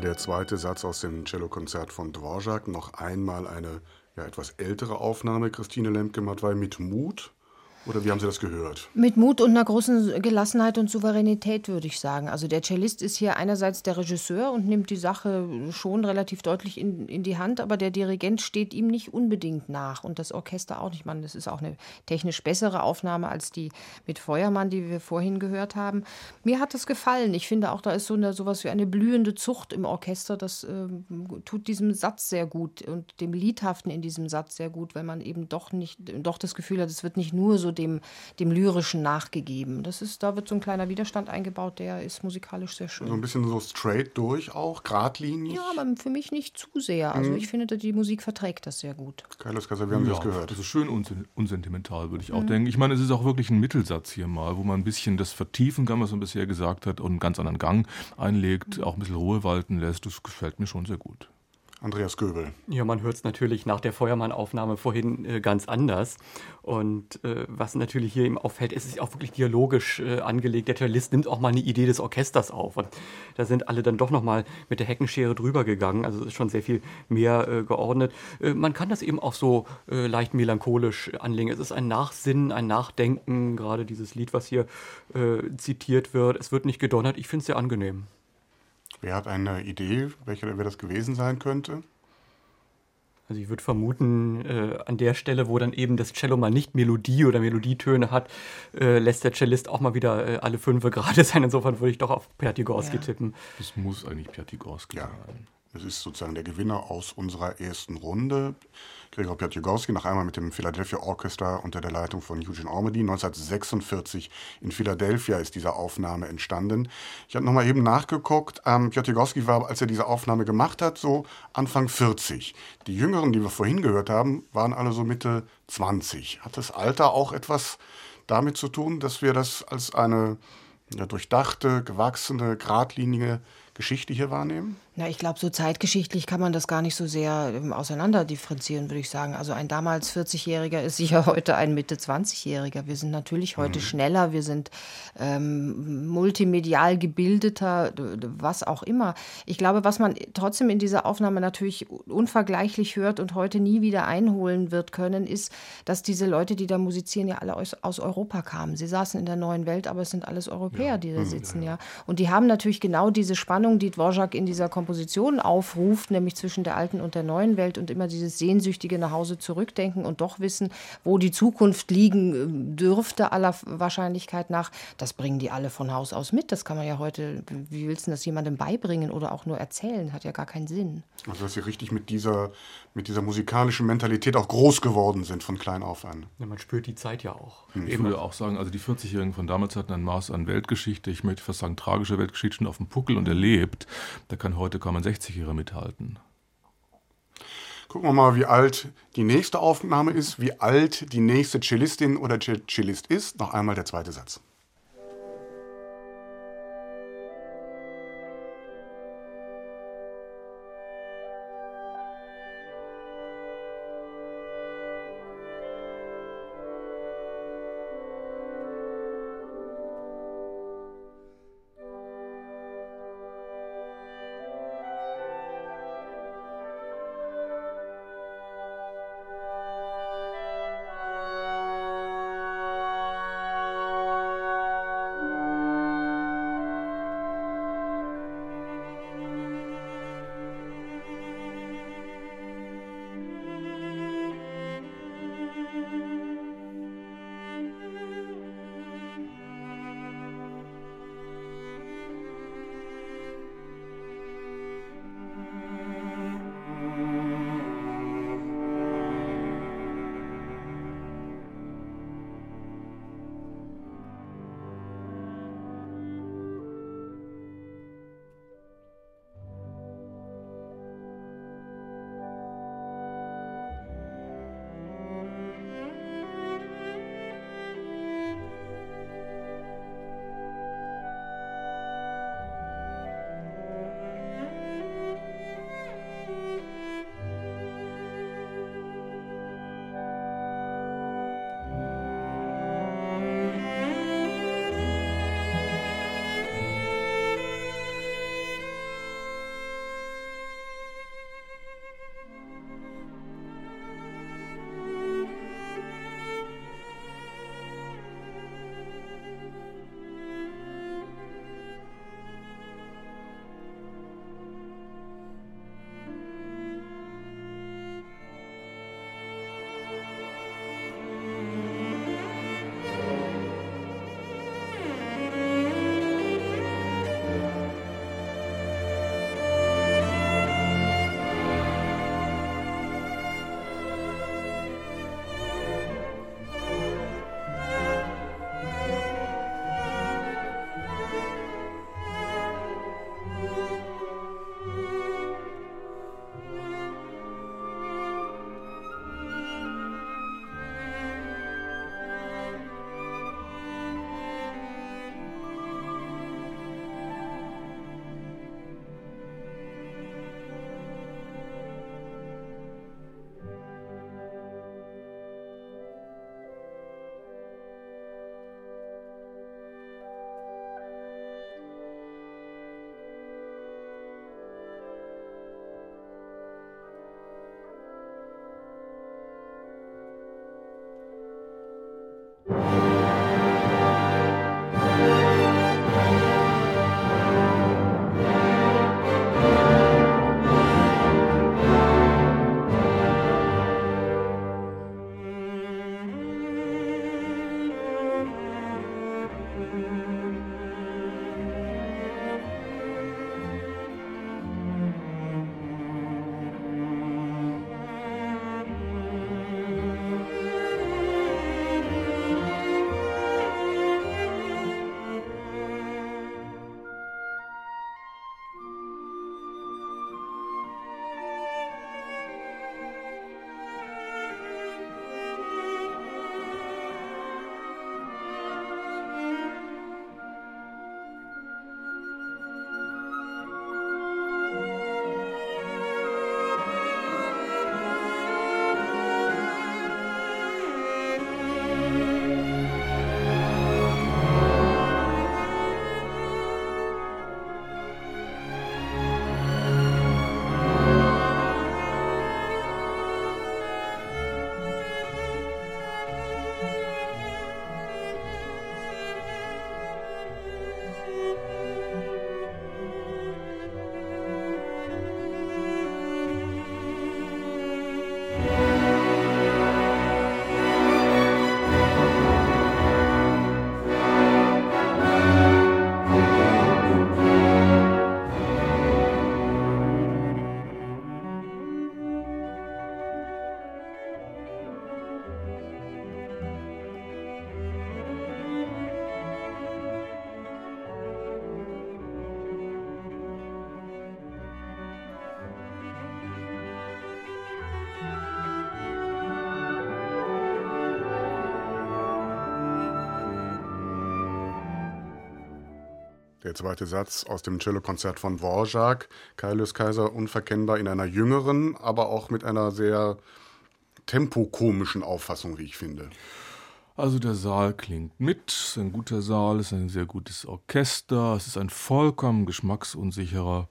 Einmal der zweite Satz aus dem Cellokonzert von Dvorak, noch einmal eine ja, etwas ältere Aufnahme, Christine Lemke-Matwei, mit Mut. Oder wie haben Sie das gehört? Mit Mut und einer großen Gelassenheit und Souveränität, würde ich sagen. Also der Cellist ist hier einerseits der Regisseur und nimmt die Sache schon relativ deutlich in, in die Hand, aber der Dirigent steht ihm nicht unbedingt nach und das Orchester auch nicht. Man, das ist auch eine technisch bessere Aufnahme als die mit Feuermann, die wir vorhin gehört haben. Mir hat das gefallen. Ich finde auch, da ist so eine, sowas wie eine blühende Zucht im Orchester. Das äh, tut diesem Satz sehr gut und dem Liedhaften in diesem Satz sehr gut, weil man eben doch nicht, doch das Gefühl hat, es wird nicht nur so dem, dem Lyrischen nachgegeben. Das ist, da wird so ein kleiner Widerstand eingebaut, der ist musikalisch sehr schön. So ein bisschen so straight durch auch, geradlinig? Ja, aber für mich nicht zu sehr. Also mhm. ich finde, die Musik verträgt das sehr gut. Carlos Casa, wir haben ja, das gehört. Das ist schön unsentimental, würde ich auch mhm. denken. Ich meine, es ist auch wirklich ein Mittelsatz hier mal, wo man ein bisschen das vertiefen kann, was man bisher gesagt hat, und einen ganz anderen Gang einlegt, auch ein bisschen Ruhe walten lässt. Das gefällt mir schon sehr gut. Andreas Göbel. Ja, man hört es natürlich nach der Feuermann-Aufnahme vorhin äh, ganz anders. Und äh, was natürlich hier eben auffällt, es ist auch wirklich dialogisch äh, angelegt. Der Cellist nimmt auch mal eine Idee des Orchesters auf. Und da sind alle dann doch nochmal mit der Heckenschere drüber gegangen. Also es ist schon sehr viel mehr äh, geordnet. Äh, man kann das eben auch so äh, leicht melancholisch anlegen. Es ist ein Nachsinnen, ein Nachdenken, gerade dieses Lied, was hier zitiert wird. Es wird nicht gedonnert. Ich finde es sehr angenehm. Wer hat eine Idee, welcher wer das gewesen sein könnte? Also ich würde vermuten, äh, an der Stelle, wo dann eben das Cello mal nicht Melodie oder Melodietöne hat, äh, lässt der Cellist auch mal wieder äh, alle fünf gerade sein. Insofern würde ich doch auf Pertigorski ja. tippen. Das muss eigentlich Pertigorski ja. sein. Es ist sozusagen der Gewinner aus unserer ersten Runde. Gregor Piatjogowski, noch einmal mit dem Philadelphia Orchestra unter der Leitung von Eugene Ormedy. 1946 in Philadelphia ist diese Aufnahme entstanden. Ich habe nochmal eben nachgeguckt. Ähm, Piatjogowski war, als er diese Aufnahme gemacht hat, so Anfang 40. Die Jüngeren, die wir vorhin gehört haben, waren alle so Mitte 20. Hat das Alter auch etwas damit zu tun, dass wir das als eine ja, durchdachte, gewachsene, geradlinige Geschichte hier wahrnehmen? Na, ich glaube, so zeitgeschichtlich kann man das gar nicht so sehr ähm, auseinander differenzieren, würde ich sagen. Also ein damals 40-Jähriger ist sicher heute ein Mitte 20-Jähriger. Wir sind natürlich heute mhm. schneller, wir sind ähm, multimedial gebildeter, was auch immer. Ich glaube, was man trotzdem in dieser Aufnahme natürlich unvergleichlich hört und heute nie wieder einholen wird können, ist, dass diese Leute, die da musizieren, ja alle aus, aus Europa kamen. Sie saßen in der neuen Welt, aber es sind alles Europäer, ja. die da mhm. sitzen, ja, ja. Und die haben natürlich genau diese Spannung, die Dvorak in dieser Komposition Komposition aufruft, nämlich zwischen der alten und der neuen Welt und immer dieses sehnsüchtige nach Hause zurückdenken und doch wissen, wo die Zukunft liegen äh, dürfte, aller Wahrscheinlichkeit nach, das bringen die alle von Haus aus mit. Das kann man ja heute, wie willst du das jemandem beibringen oder auch nur erzählen? Hat ja gar keinen Sinn. Also, dass sie richtig mit dieser, mit dieser musikalischen Mentalität auch groß geworden sind von klein auf an. Ja, man spürt die Zeit ja auch. Hm. Ich würde auch sagen, also die 40-Jährigen von damals hatten ein Maß an Weltgeschichte, ich möchte fast sagen tragische Weltgeschichte schon auf dem Puckel und erlebt. Da kann heute kaum ein 60-Jähriger mithalten. Gucken wir mal, wie alt die nächste Aufnahme ist, wie alt die nächste Cellistin oder Cellist ist. Noch einmal der zweite Satz. Der zweite Satz aus dem Cellokonzert von Dvorak, Kaius Kaiser unverkennbar in einer jüngeren, aber auch mit einer sehr tempokomischen Auffassung, wie ich finde. Also der Saal klingt mit, es ist ein guter Saal, es ist ein sehr gutes Orchester, es ist ein vollkommen geschmacksunsicherer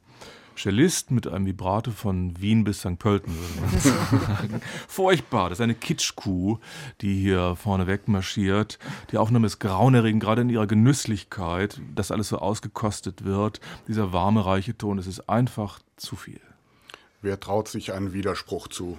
Cellist mit einem Vibrato von Wien bis St. Pölten, würde man sagen. Furchtbar, das ist eine Kitschkuh, die hier vorne weg marschiert. Die Aufnahme ist grauenerregend, gerade in ihrer Genüsslichkeit, dass alles so ausgekostet wird. Dieser warme, reiche Ton, es ist einfach zu viel. Wer traut sich einen Widerspruch zu?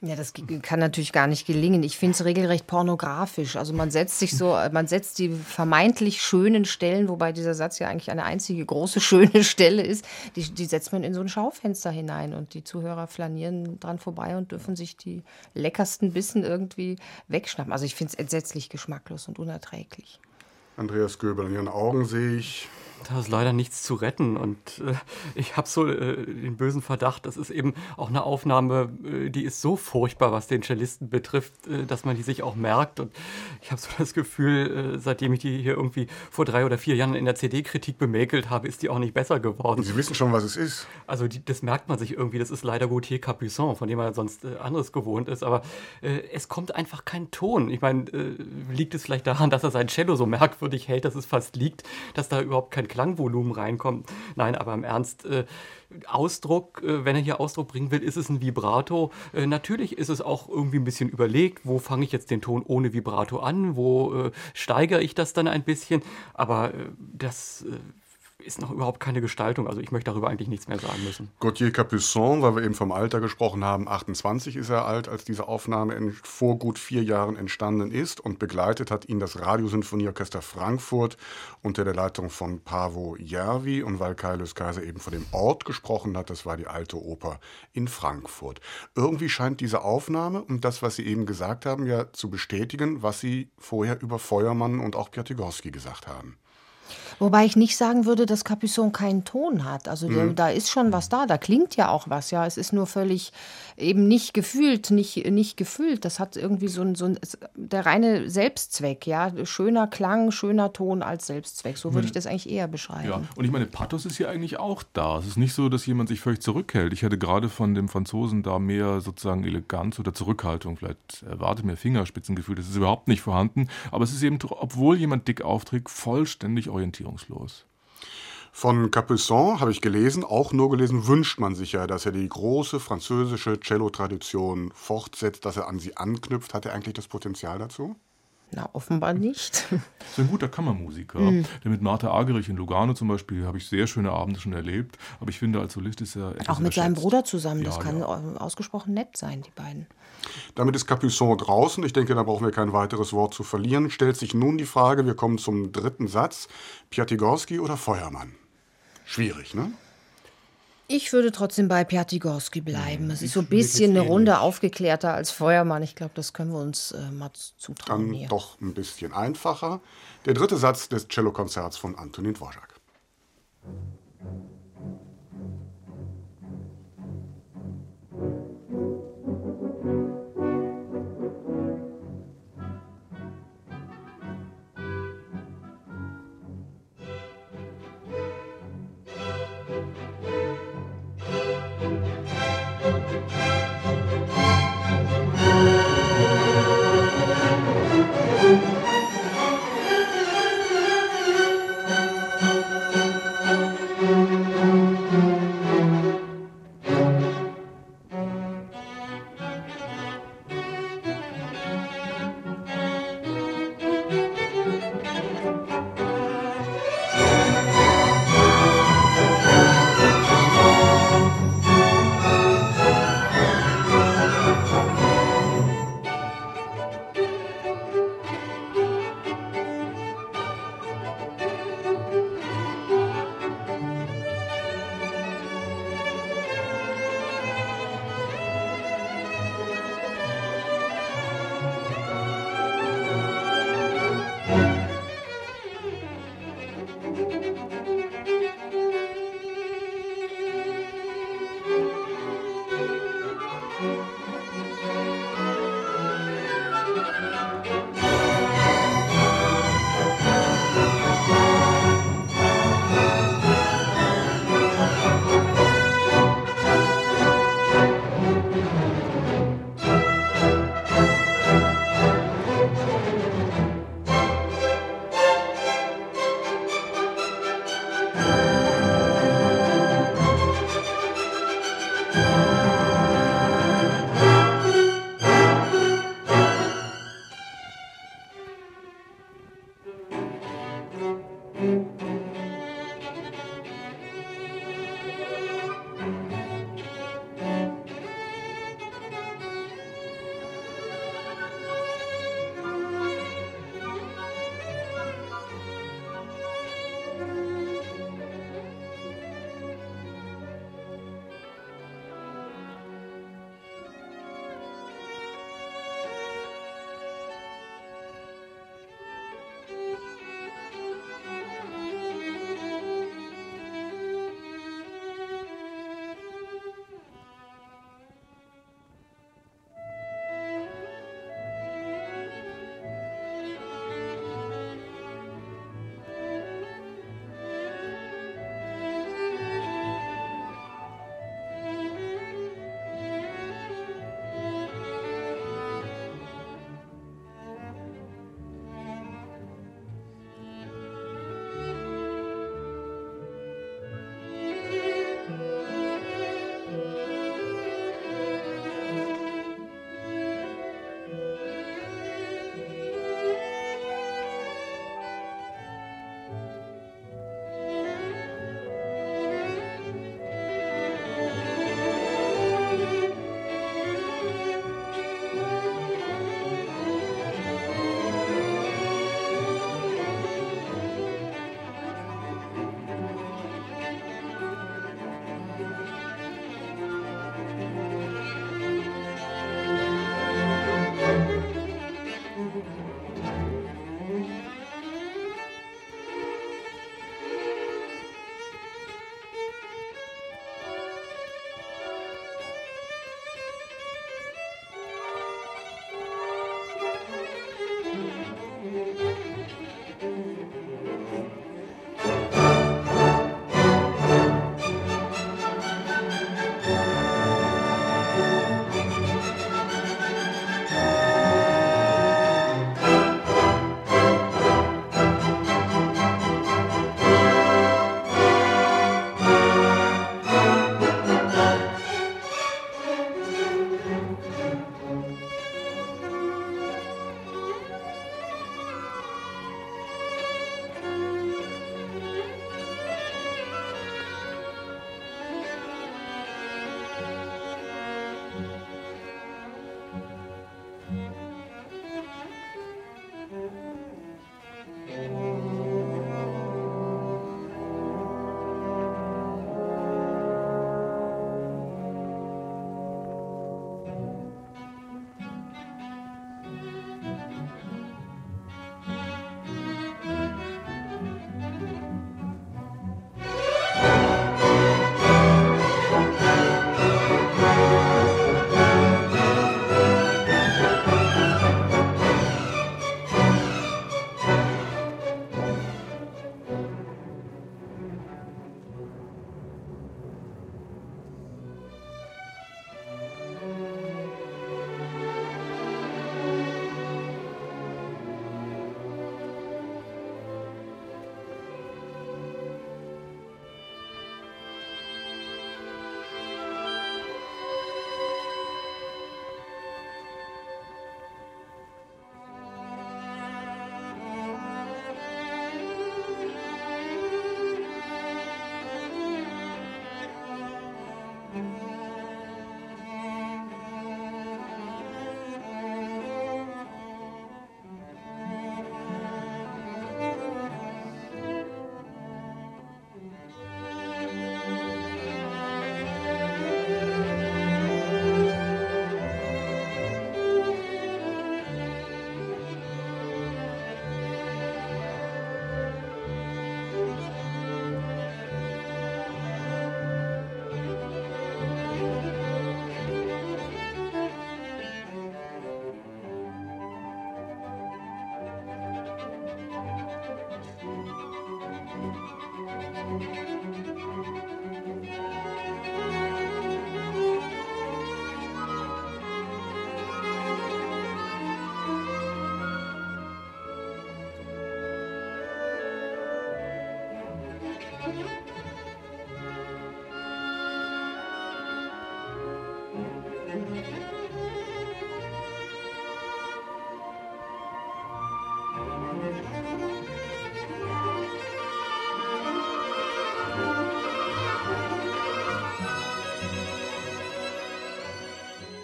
Ja, das kann natürlich gar nicht gelingen. Ich finde es regelrecht pornografisch. Also man setzt sich so, man setzt die vermeintlich schönen Stellen, wobei dieser Satz ja eigentlich eine einzige große schöne Stelle ist, die, die setzt man in so ein Schaufenster hinein und die Zuhörer flanieren dran vorbei und dürfen sich die leckersten Bissen irgendwie wegschnappen. Also ich finde es entsetzlich geschmacklos und unerträglich. Andreas Göbel, in Ihren Augen sehe ich da ist leider nichts zu retten. Und äh, ich habe so äh, den bösen Verdacht, das ist eben auch eine Aufnahme, äh, die ist so furchtbar, was den Cellisten betrifft, äh, dass man die sich auch merkt. Und ich habe so das Gefühl, äh, seitdem ich die hier irgendwie vor drei oder vier Jahren in der CD-Kritik bemäkelt habe, ist die auch nicht besser geworden. Sie wissen schon, was es ist. Also die, das merkt man sich irgendwie. Das ist leider Gauthier Capuçon, von dem man sonst äh, anderes gewohnt ist. Aber es kommt einfach kein Ton. Ich meine, liegt es vielleicht daran, dass er sein Cello so merkwürdig hält, dass es fast liegt, dass da überhaupt kein Klangvolumen reinkommt. Nein, aber im Ernst, äh, Ausdruck, äh, wenn er hier Ausdruck bringen will, ist es ein Vibrato. Äh, natürlich ist es auch irgendwie ein bisschen überlegt, wo fange ich jetzt den Ton ohne Vibrato an, wo äh, steigere ich das dann ein bisschen. Aber äh, das äh, ist noch überhaupt keine Gestaltung. Also ich möchte darüber eigentlich nichts mehr sagen müssen. Gauthier Capuçon, weil wir eben vom Alter gesprochen haben, 28 ist er alt, als diese Aufnahme vor gut vier Jahren entstanden ist und begleitet hat ihn das Radiosinfonieorchester Frankfurt unter der Leitung von Pavo Järvi und weil Kaius Kaiser eben von dem Ort gesprochen hat, das war die Alte Oper in Frankfurt. Irgendwie scheint diese Aufnahme und das, was Sie eben gesagt haben, ja zu bestätigen, was Sie vorher über Feuermann und auch Piatigorski gesagt haben. Wobei ich nicht sagen würde, dass Capuçon keinen Ton hat. Also der, mhm. da ist schon was da, da klingt ja auch was, ja. Es ist nur völlig eben nicht gefühlt, nicht, nicht gefühlt. Das hat irgendwie so ein, so ein der reine Selbstzweck, ja. Schöner Klang, schöner Ton als Selbstzweck. So würde ich das eigentlich eher beschreiben. Ja, und ich meine, Pathos ist hier eigentlich auch da. Es ist nicht so, dass jemand sich völlig zurückhält. Ich hätte gerade von dem Franzosen da mehr sozusagen Eleganz oder Zurückhaltung, vielleicht erwartet mehr Fingerspitzengefühl. Das ist überhaupt nicht vorhanden. Aber es ist eben, obwohl jemand dick aufträgt, vollständig orientiert orientierungslos. Von Capuçon habe ich gelesen, auch nur gelesen, wünscht man sich ja, dass er die große französische Cello-Tradition fortsetzt, dass er an sie anknüpft. Hat er eigentlich das Potenzial dazu? Na, offenbar nicht. Das ist ein guter Kammermusiker. Mhm. Der mit Martha Agerich in Lugano zum Beispiel habe ich sehr schöne Abende schon erlebt. Aber ich finde, als Solist ist er. Auch mit seinem Bruder zusammen. Das ja, kann ja. ausgesprochen nett sein, die beiden. Damit ist Capuçon draußen. Ich denke, da brauchen wir kein weiteres Wort zu verlieren. Stellt sich nun die Frage: Wir kommen zum dritten Satz. Piatigorski oder Feuermann? Schwierig, ne? Ich würde trotzdem bei Piatigorski bleiben. Es ist so ein bisschen eine Runde aufgeklärter als Feuermann. Ich glaube, das können wir uns äh, mal zutrauen. Dann hier. doch ein bisschen einfacher. Der dritte Satz des Cellokonzerts von Antonin Dvorak.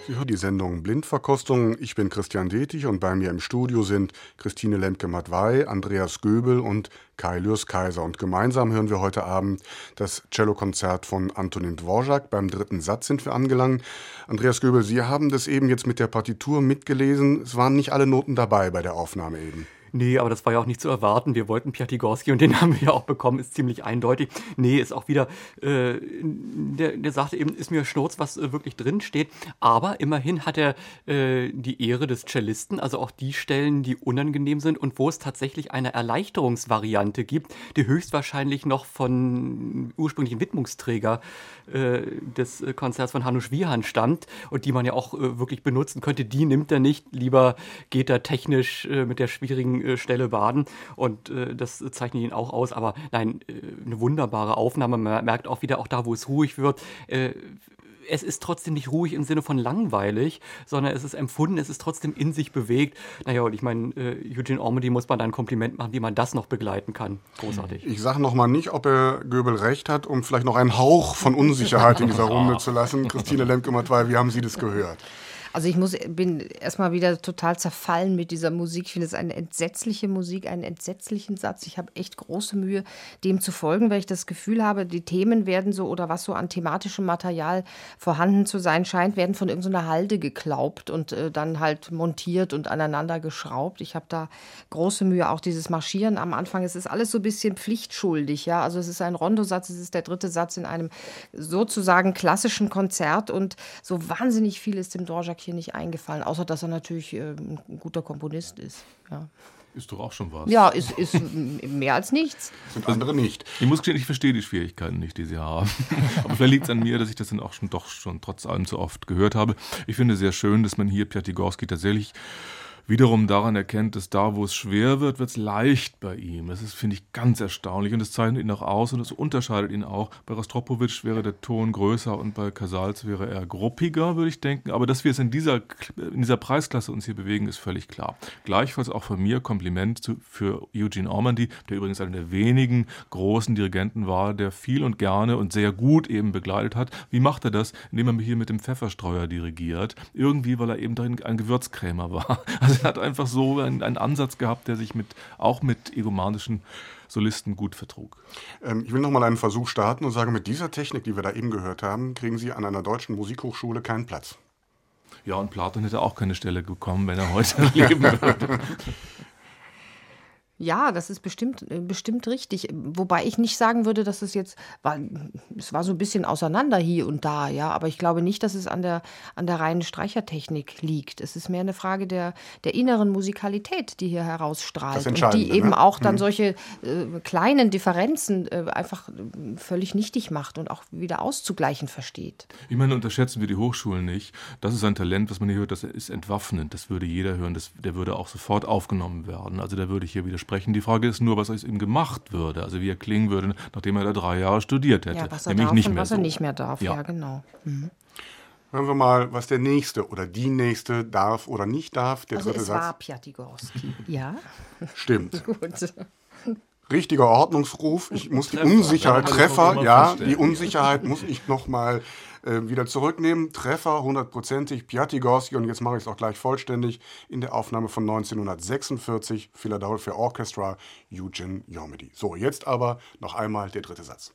Sie hören die Sendung Blindverkostung. Ich bin Christian Detig und bei mir im Studio sind Christine Lemke-Matwei, Andreas Göbel und Kai Lürs Kaiser. Und gemeinsam hören wir heute Abend das Cellokonzert von Antonin Dvorak. Beim dritten Satz sind wir angelangt. Andreas Göbel, Sie haben das eben jetzt mit der Partitur mitgelesen. Es waren nicht alle Noten dabei bei der Aufnahme eben. Nee, aber das war ja auch nicht zu erwarten. Wir wollten Piatigorski und den haben wir ja auch bekommen, ist ziemlich eindeutig. Nee, ist auch wieder, äh, der, der sagte eben, ist mir Schnurz, was äh, wirklich drin steht. Aber immerhin hat er äh, die Ehre des Cellisten, also auch die Stellen, die unangenehm sind und wo es tatsächlich eine Erleichterungsvariante gibt, die höchstwahrscheinlich noch von ursprünglichen Widmungsträger äh, des Konzerts von Hanusch Wiehan stammt und die man ja auch äh, wirklich benutzen könnte. Die nimmt er nicht. Lieber geht er technisch äh, mit der schwierigen äh, Stelle baden und äh, das zeichnet ihn auch aus. Aber nein, äh, eine wunderbare Aufnahme. Man merkt auch wieder, auch da, wo es ruhig wird, äh, es ist trotzdem nicht ruhig im Sinne von langweilig, sondern es ist empfunden, es ist trotzdem in sich bewegt. Naja, und ich meine, äh, Eugene Ormandy muss man da ein Kompliment machen, wie man das noch begleiten kann. Großartig. Ich sage noch mal nicht, ob er Göbel recht hat, um vielleicht noch einen Hauch von Unsicherheit in dieser Runde zu lassen. Christine Lemke-Matwei, wie haben Sie das gehört? Also ich muss, bin erstmal wieder total zerfallen mit dieser Musik. Ich finde es eine entsetzliche Musik, einen entsetzlichen Satz. Ich habe echt große Mühe, dem zu folgen, weil ich das Gefühl habe, die Themen werden so oder was so an thematischem Material vorhanden zu sein scheint, werden von irgendeiner Halde geklaubt und äh, dann halt montiert und aneinander geschraubt. Ich habe da große Mühe, auch dieses Marschieren am Anfang. Es ist alles so ein bisschen pflichtschuldig, ja. Also es ist ein Rondosatz, es ist der dritte Satz in einem sozusagen klassischen Konzert und so wahnsinnig viel ist dem Dvorak hier nicht eingefallen, außer dass er natürlich äh, ein guter Komponist ist. Ja. Ist doch auch schon was. Ja, ist, ist mehr als nichts. Sind andere nicht. Ich muss gestehen, ich verstehe die Schwierigkeiten nicht, die Sie haben. Aber vielleicht liegt es an mir, dass ich das dann auch schon doch schon trotz allem zu oft gehört habe. Ich finde sehr schön, dass man hier Piatigorski tatsächlich wiederum daran erkennt, dass da, wo es schwer wird, wird es leicht bei ihm. Das ist, finde ich, ganz erstaunlich und das zeichnet ihn auch aus und das unterscheidet ihn auch. Bei Rostropowitsch wäre der Ton größer und bei Casals wäre er gruppiger, würde ich denken. Aber dass wir es in dieser, in dieser Preisklasse uns hier bewegen, ist völlig klar. Gleichfalls auch von mir Kompliment zu, für Eugene Ormandy, der übrigens einer der wenigen großen Dirigenten war, der viel und gerne und sehr gut eben begleitet hat. Wie macht er das? Indem er hier mit dem Pfefferstreuer dirigiert. Irgendwie, weil er eben ein Gewürzkrämer war. Also er hat einfach so einen, einen, Ansatz gehabt, der sich mit, auch mit egomanischen Solisten gut vertrug. Ähm, ich will noch mal einen Versuch starten und sagen, mit dieser Technik, die wir da eben gehört haben, kriegen Sie an einer deutschen Musikhochschule keinen Platz. Ja, und Platon hätte auch keine Stelle bekommen, wenn er heute leben würde. Ja, das ist bestimmt, äh, bestimmt richtig. Wobei ich nicht sagen würde, dass es jetzt war, es war so ein bisschen auseinander hier und da, ja. Aber ich glaube nicht, dass es an der, an der reinen Streichertechnik liegt. Es ist mehr eine Frage der, der inneren Musikalität, die hier herausstrahlt. Und die eben ne? auch dann mhm. solche äh, kleinen Differenzen äh, einfach äh, völlig nichtig macht und auch wieder auszugleichen versteht. Ich meine, unterschätzen wir die Hochschulen nicht. Das ist ein Talent, was man hier hört, das ist entwaffnend. Das würde jeder hören. Das, der würde auch sofort aufgenommen werden. Also da würde ich hier wieder sprechen. Die Frage ist nur, was aus ihm gemacht würde, also wie er klingen würde, nachdem er da drei Jahre studiert hätte. Ja, was er Nämlich darf nicht und mehr was so. er nicht mehr darf, ja, ja genau. Mhm. Hören wir mal, was der Nächste oder die Nächste darf oder nicht darf. Der also dritte es Satz. war Piatigorski, ja. Stimmt. Gut. Richtiger Ordnungsruf. Ich muss die Unsicherheit, Treffer, ja, die Unsicherheit muss ich noch mal äh, wieder zurücknehmen. Treffer hundertprozentig, Piatigorski und jetzt mache ich es auch gleich vollständig in der Aufnahme von 1946, Philadelphia Orchestra, Eugene Yomedy. So, jetzt aber noch einmal der dritte Satz.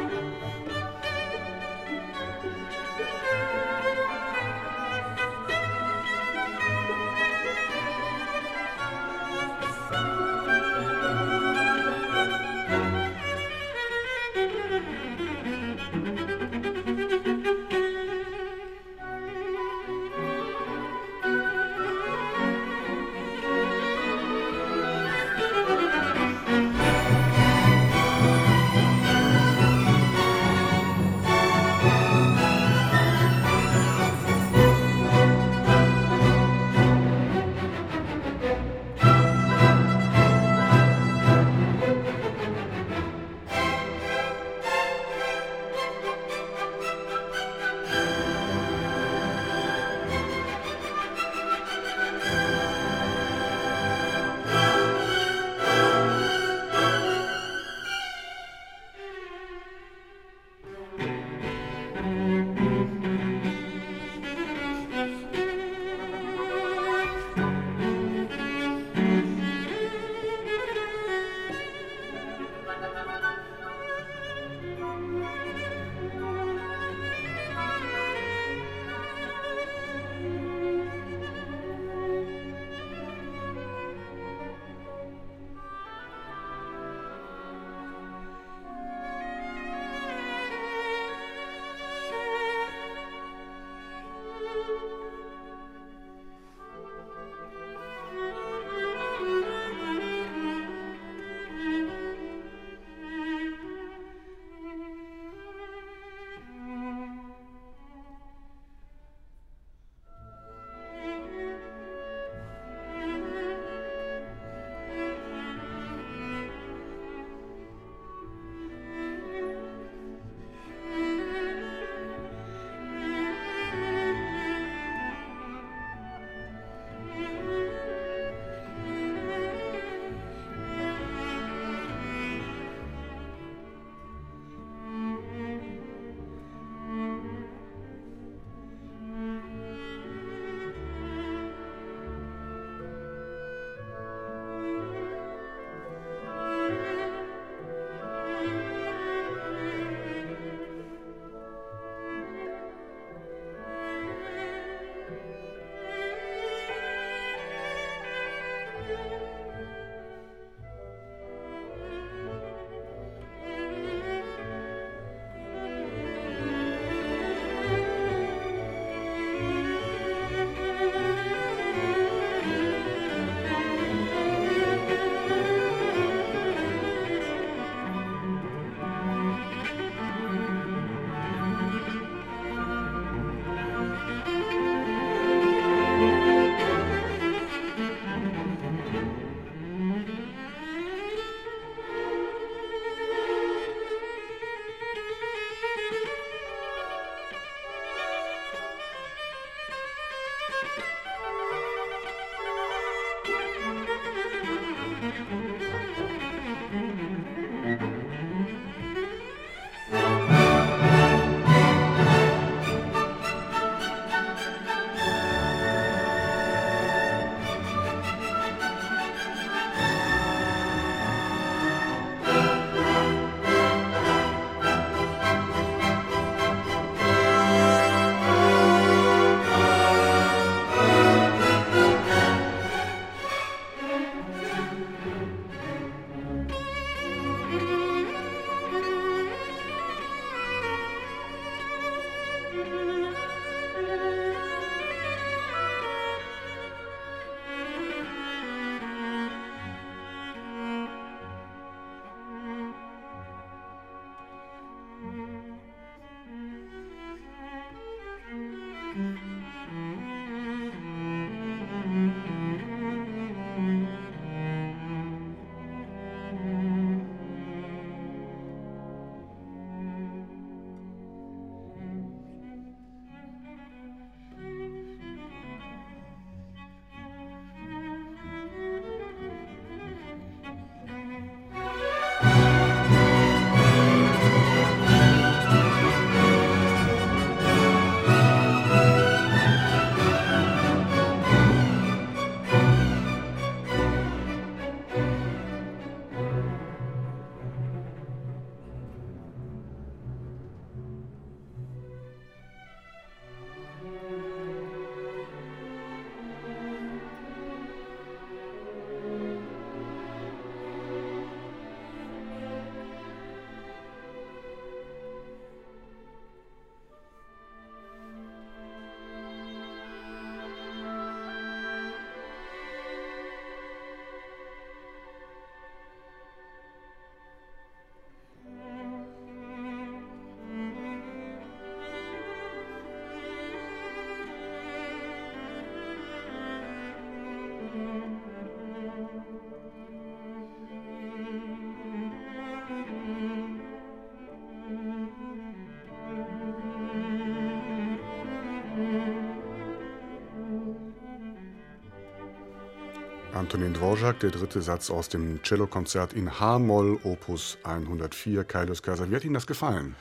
Antonin Dvorak, der dritte Satz aus dem Cellokonzert in H-Moll, Opus 104, Kaius Kaiser. Wie hat Ihnen das gefallen?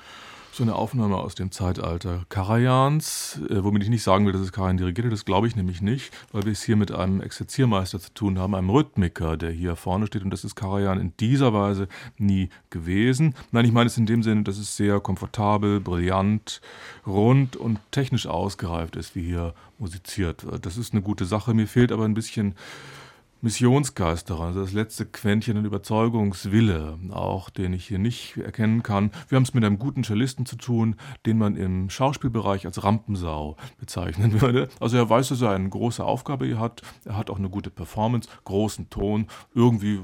so eine Aufnahme aus dem Zeitalter Karajans, äh, womit ich nicht sagen will, dass es Karajan dirigierte, das glaube ich nämlich nicht, weil wir es hier mit einem Exerziermeister zu tun haben, einem Rhythmiker, der hier vorne steht und das ist Karajan in dieser Weise nie gewesen. Nein, ich meine es in dem Sinne, dass es sehr komfortabel, brillant, rund und technisch ausgereift ist, wie hier musiziert wird. Das ist eine gute Sache. Mir fehlt aber ein bisschen Missionsgeist daran, also das letzte Quäntchen an Überzeugungswille, auch den ich hier nicht erkennen kann. Wir haben es mit einem guten Cellisten zu tun, den man im Schauspielbereich als Rampensau bezeichnen würde. Also er weiß, dass er eine große Aufgabe hier hat, er hat auch eine gute Performance, großen Ton, irgendwie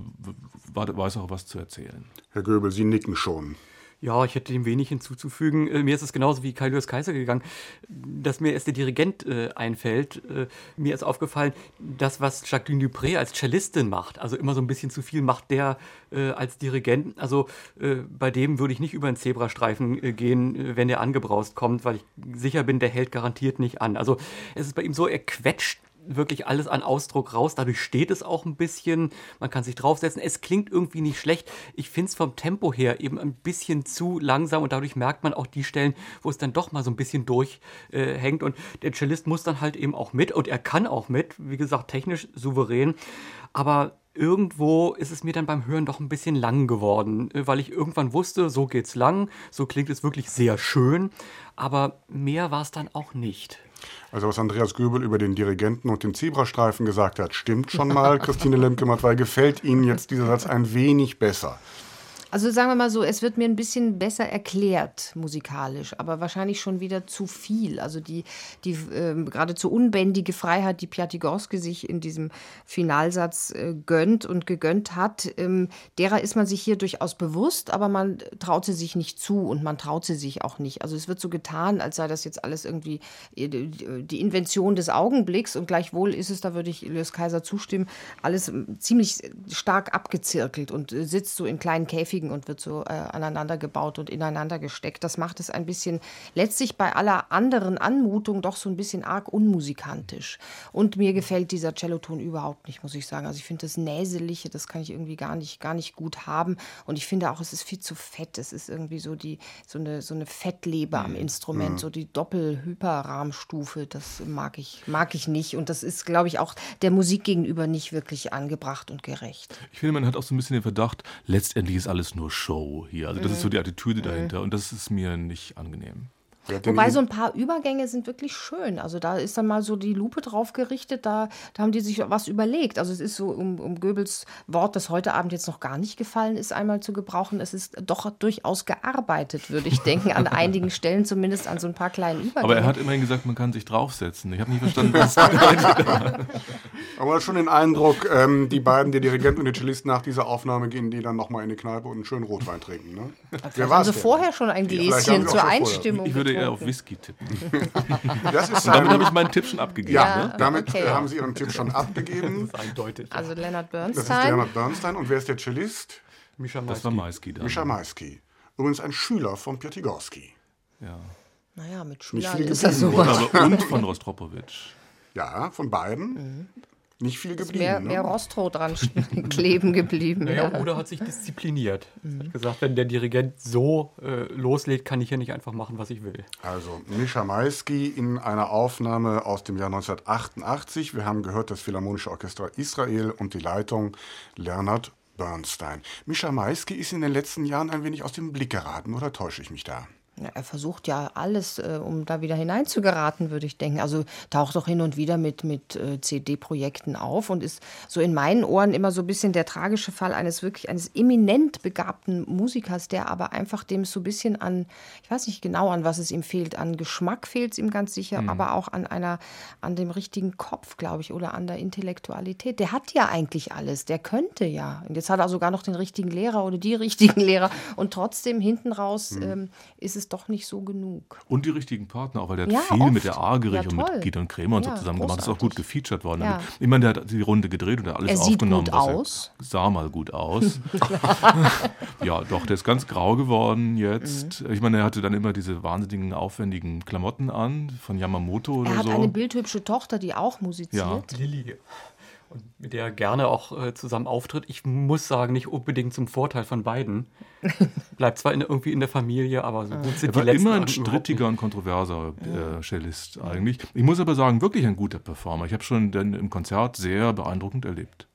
weiß er auch was zu erzählen. Herr Göbel, Sie nicken schon. Ja, ich hätte dem wenig hinzuzufügen. Äh, mir ist es genauso wie Kai Lewis Kaiser gegangen, dass mir erst der Dirigent äh, einfällt. Äh, mir ist aufgefallen, das, was Jacqueline Dupré als Cellistin macht, also immer so ein bisschen zu viel macht der äh, als Dirigent. Also äh, bei dem würde ich nicht über den Zebrastreifen gehen, wenn der angebraust kommt, weil ich sicher bin, der hält garantiert nicht an. Also es ist bei ihm so, er quetscht wirklich alles an Ausdruck raus. Dadurch steht es auch ein bisschen. Man kann sich draufsetzen. Es klingt irgendwie nicht schlecht. Ich finde es vom Tempo her eben ein bisschen zu langsam und dadurch merkt man auch die Stellen, wo es dann doch mal so ein bisschen durchhängt. Äh, und der Cellist muss dann halt eben auch mit und er kann auch mit. Wie gesagt, technisch souverän. Aber irgendwo ist es mir dann beim Hören doch ein bisschen lang geworden, weil ich irgendwann wusste, so geht's lang, so klingt es wirklich sehr schön, aber mehr war es dann auch nicht. Also was Andreas Göbel über den Dirigenten und den Zebrastreifen gesagt hat, stimmt schon mal. Christine Lemke-Matt, weil gefällt Ihnen jetzt dieser Satz ein wenig besser? Also sagen wir mal so, es wird mir ein bisschen besser erklärt musikalisch, aber wahrscheinlich schon wieder zu viel. Also die, die äh, geradezu unbändige Freiheit, die Piatigorski sich in diesem Finalsatz äh, gönnt und gegönnt hat, ähm, derer ist man sich hier durchaus bewusst, aber man traut sie sich nicht zu und man traut sie sich auch nicht. Also es wird so getan, als sei das jetzt alles irgendwie äh, die Invention des Augenblicks und gleichwohl ist es, da würde ich Lös Kaiser zustimmen, alles ähm, ziemlich stark abgezirkelt und äh, sitzt so in kleinen Käfigen Käfigen und wird so äh, aneinander gebaut und ineinander gesteckt. Das macht es ein bisschen letztlich bei aller anderen Anmutung doch so ein bisschen arg unmusikantisch. Und mir gefällt dieser Celloton überhaupt nicht, muss ich sagen. Also ich finde das Näseliche, das kann ich irgendwie gar nicht, gar nicht gut haben. Und ich finde auch, es ist viel zu fett. Es ist irgendwie so die so eine, so eine Fettleber am mhm. Instrument, mhm. so die Doppel-Hyperrahmstufe. Das mag ich, mag ich nicht. Und das ist, glaube ich, auch der Musik gegenüber nicht wirklich angebracht und gerecht. Ich finde, man hat auch so ein bisschen den Verdacht, letztendlich ist alles alles nur Show hier. Also das ist so die Attitüde dahinter und das ist mir nicht angenehm. Wobei so ein paar Übergänge sind wirklich schön. Also da ist dann mal so die Lupe drauf gerichtet, da, da haben die sich was überlegt. Also es ist so, um, um Goebbels Wort, das heute Abend jetzt noch gar nicht gefallen ist, einmal zu gebrauchen, es ist doch durchaus gearbeitet, würde ich denken, an einigen Stellen zumindest an so ein paar kleinen Übergängen. Aber er hat immerhin gesagt, man kann sich draufsetzen. Ich habe nicht verstanden, was das bedeutet. Aber schon den Eindruck, ähm, die beiden, der Dirigent und der Cellist, nach dieser Aufnahme gehen die dann nochmal in die Kneipe und einen schönen Rotwein trinken. Ne? Wer also vorher schon ein Gläschen zur Einstimmung. Ich würde eher auf Whisky tippen. Das ist damit habe ich meinen Tipp schon abgegeben. Ja, ne? damit okay. haben Sie Ihren Tipp schon abgegeben. Das ist eindeutig. Also Leonard Bernstein. Das ist Leonard Bernstein. Und wer ist der Cellist? Mischa Maisky. Das war Maisky dann. Mischa Maisky. Übrigens ein Schüler von Piatigorski. Ja. Naja, mit Schülern ist das so. Und von Rostropowitsch. Ja, von beiden. Mhm nicht viel geblieben. Mehr, ne? mehr Rostro dran kleben geblieben. Naja, ja. Oder hat sich diszipliniert. Mhm. Hat gesagt, wenn der Dirigent so äh, loslegt, kann ich ja nicht einfach machen, was ich will. Also Mischa Maisky in einer Aufnahme aus dem Jahr 1988. Wir haben gehört, das Philharmonische Orchester Israel und die Leitung Leonard Bernstein. Mischa Maisky ist in den letzten Jahren ein wenig aus dem Blick geraten, oder täusche ich mich da? Er versucht ja alles, äh, um da wieder hineinzugeraten, würde ich denken. Also taucht doch hin und wieder mit, mit äh, CD-Projekten auf und ist so in meinen Ohren immer so ein bisschen der tragische Fall eines wirklich eines eminent begabten Musikers, der aber einfach dem so ein bisschen an, ich weiß nicht genau an was es ihm fehlt, an Geschmack fehlt es ihm ganz sicher, mhm. aber auch an einer, an dem richtigen Kopf, glaube ich, oder an der Intellektualität. Der hat ja eigentlich alles, der könnte ja. Und jetzt hat er sogar noch den richtigen Lehrer oder die richtigen Lehrer und trotzdem hinten raus mhm. ähm, ist es es doch nicht so genug. Und die richtigen Partner, auch weil der hat Ja, viel oft. mit der Argerich Ja, und mit. Gideon Krämer und Ja, so zusammen gemacht. Das ist auch gut gefeatured worden. Ja. Ich meine, der hat die Runde gedreht und hat alles Er sieht aufgenommen. gut was er- aus. Sah mal gut aus. ja, doch, der ist ganz grau geworden jetzt. Mhm. Ich meine, er hatte dann immer diese wahnsinnigen, aufwendigen Klamotten an von Yamamoto oder Er hat so. eine bildhübsche Tochter, die auch musiziert. Lilly. Und mit der er gerne auch äh, zusammen auftritt. Ich muss sagen, nicht unbedingt zum Vorteil von beiden. Bleibt zwar in, irgendwie in der Familie, aber so gut sind Er die war letzten immer ein strittiger und kontroverser äh, Cellist eigentlich. Ich muss aber sagen, wirklich ein guter Performer. Ich habe schon den im Konzert sehr beeindruckend erlebt.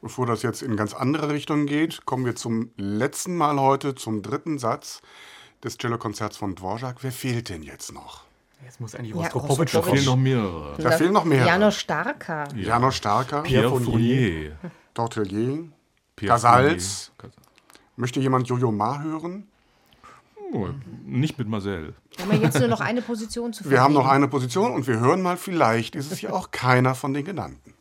Bevor das jetzt in ganz andere Richtungen geht, kommen wir zum letzten Mal heute, zum dritten Satz des Cellokonzerts von Dvorak. Wer fehlt denn jetzt noch? Jetzt muss eigentlich Ja. Da kommen. fehlen noch mehrere. Da fehlen noch mehrere. Janos Starker. Janos Starker, Pierre Fournier. Pierre Casals. Fournier. Möchte jemand Jojo Ma hören? Oh, nicht mit Marcel. Wir haben ja jetzt nur noch eine Position zu Wir haben noch eine Position und wir hören mal, vielleicht ist es ja auch keiner von den genannten.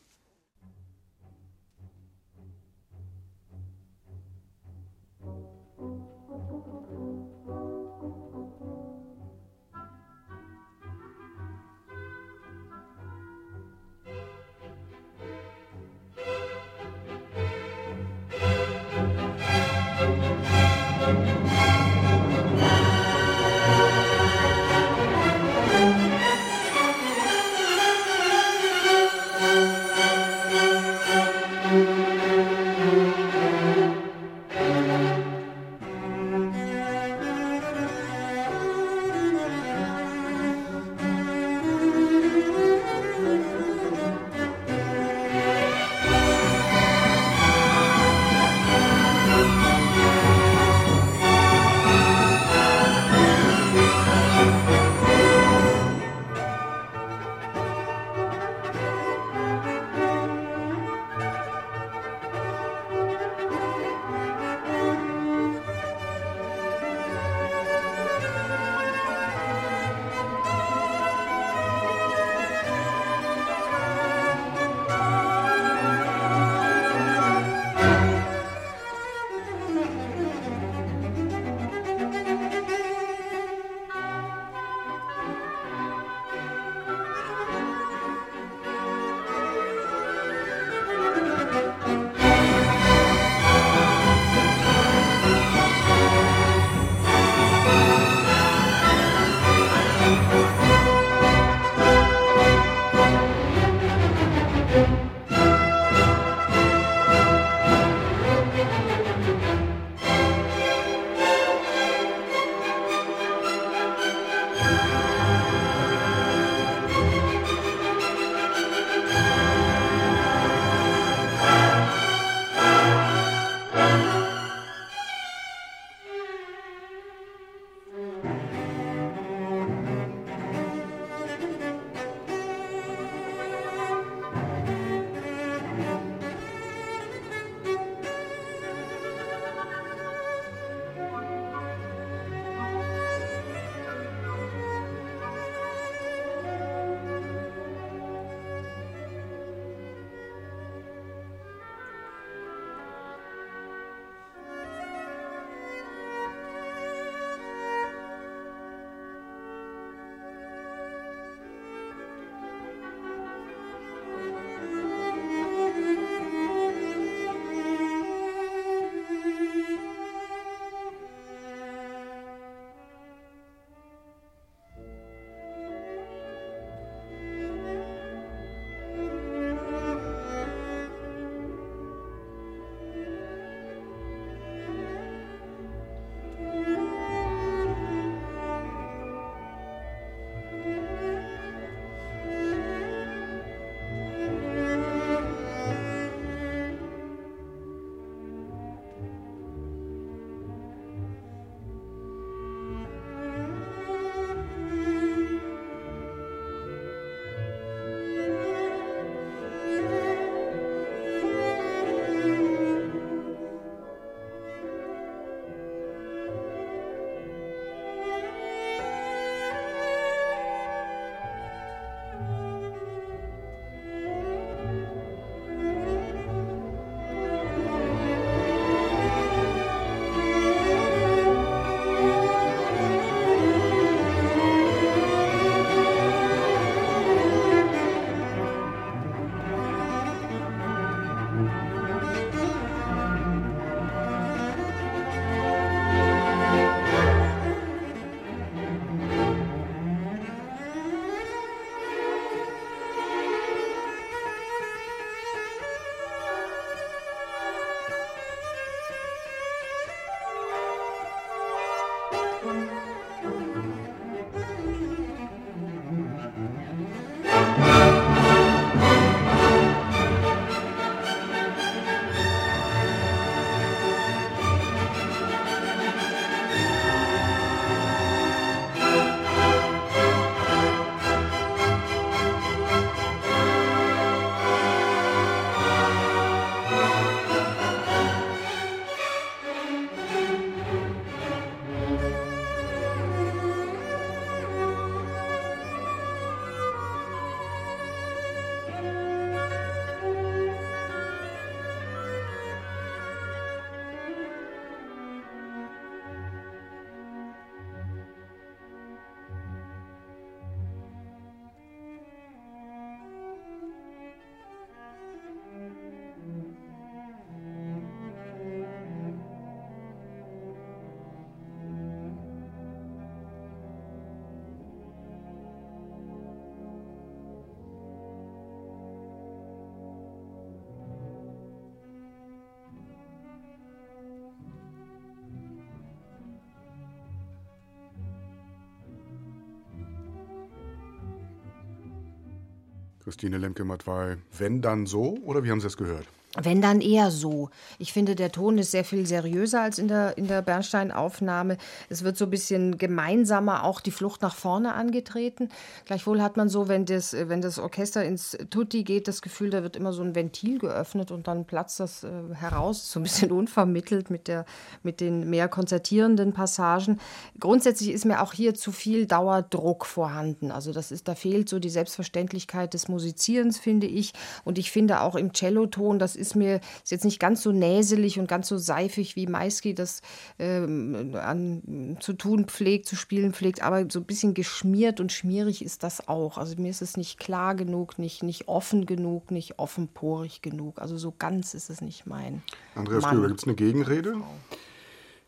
Christine Lemke-Matwei, wenn dann so oder wie haben Sie es gehört? Wenn dann eher so. Ich finde, der Ton ist sehr viel seriöser als in der, in der Bernstein-Aufnahme. Es wird so ein bisschen gemeinsamer auch die Flucht nach vorne angetreten. Gleichwohl hat man so, wenn das, wenn das Orchester ins Tutti geht, das Gefühl, da wird immer so ein Ventil geöffnet und dann platzt das äh, heraus, so ein bisschen unvermittelt mit, der, mit den mehr konzertierenden Passagen. Grundsätzlich ist mir auch hier zu viel Dauerdruck vorhanden. Also das ist, da fehlt so die Selbstverständlichkeit des Musizierens, finde ich. Und ich finde auch im Celloton, das ist ist mir ist jetzt nicht ganz so näselig und ganz so seifig, wie Maisky das ähm, an, zu tun pflegt, zu spielen pflegt, aber so ein bisschen geschmiert und schmierig ist das auch. Also mir ist es nicht klar genug, nicht, nicht offen genug, nicht offenporig genug. Also so ganz ist es nicht mein. Andreas Göber, gibt es eine Gegenrede?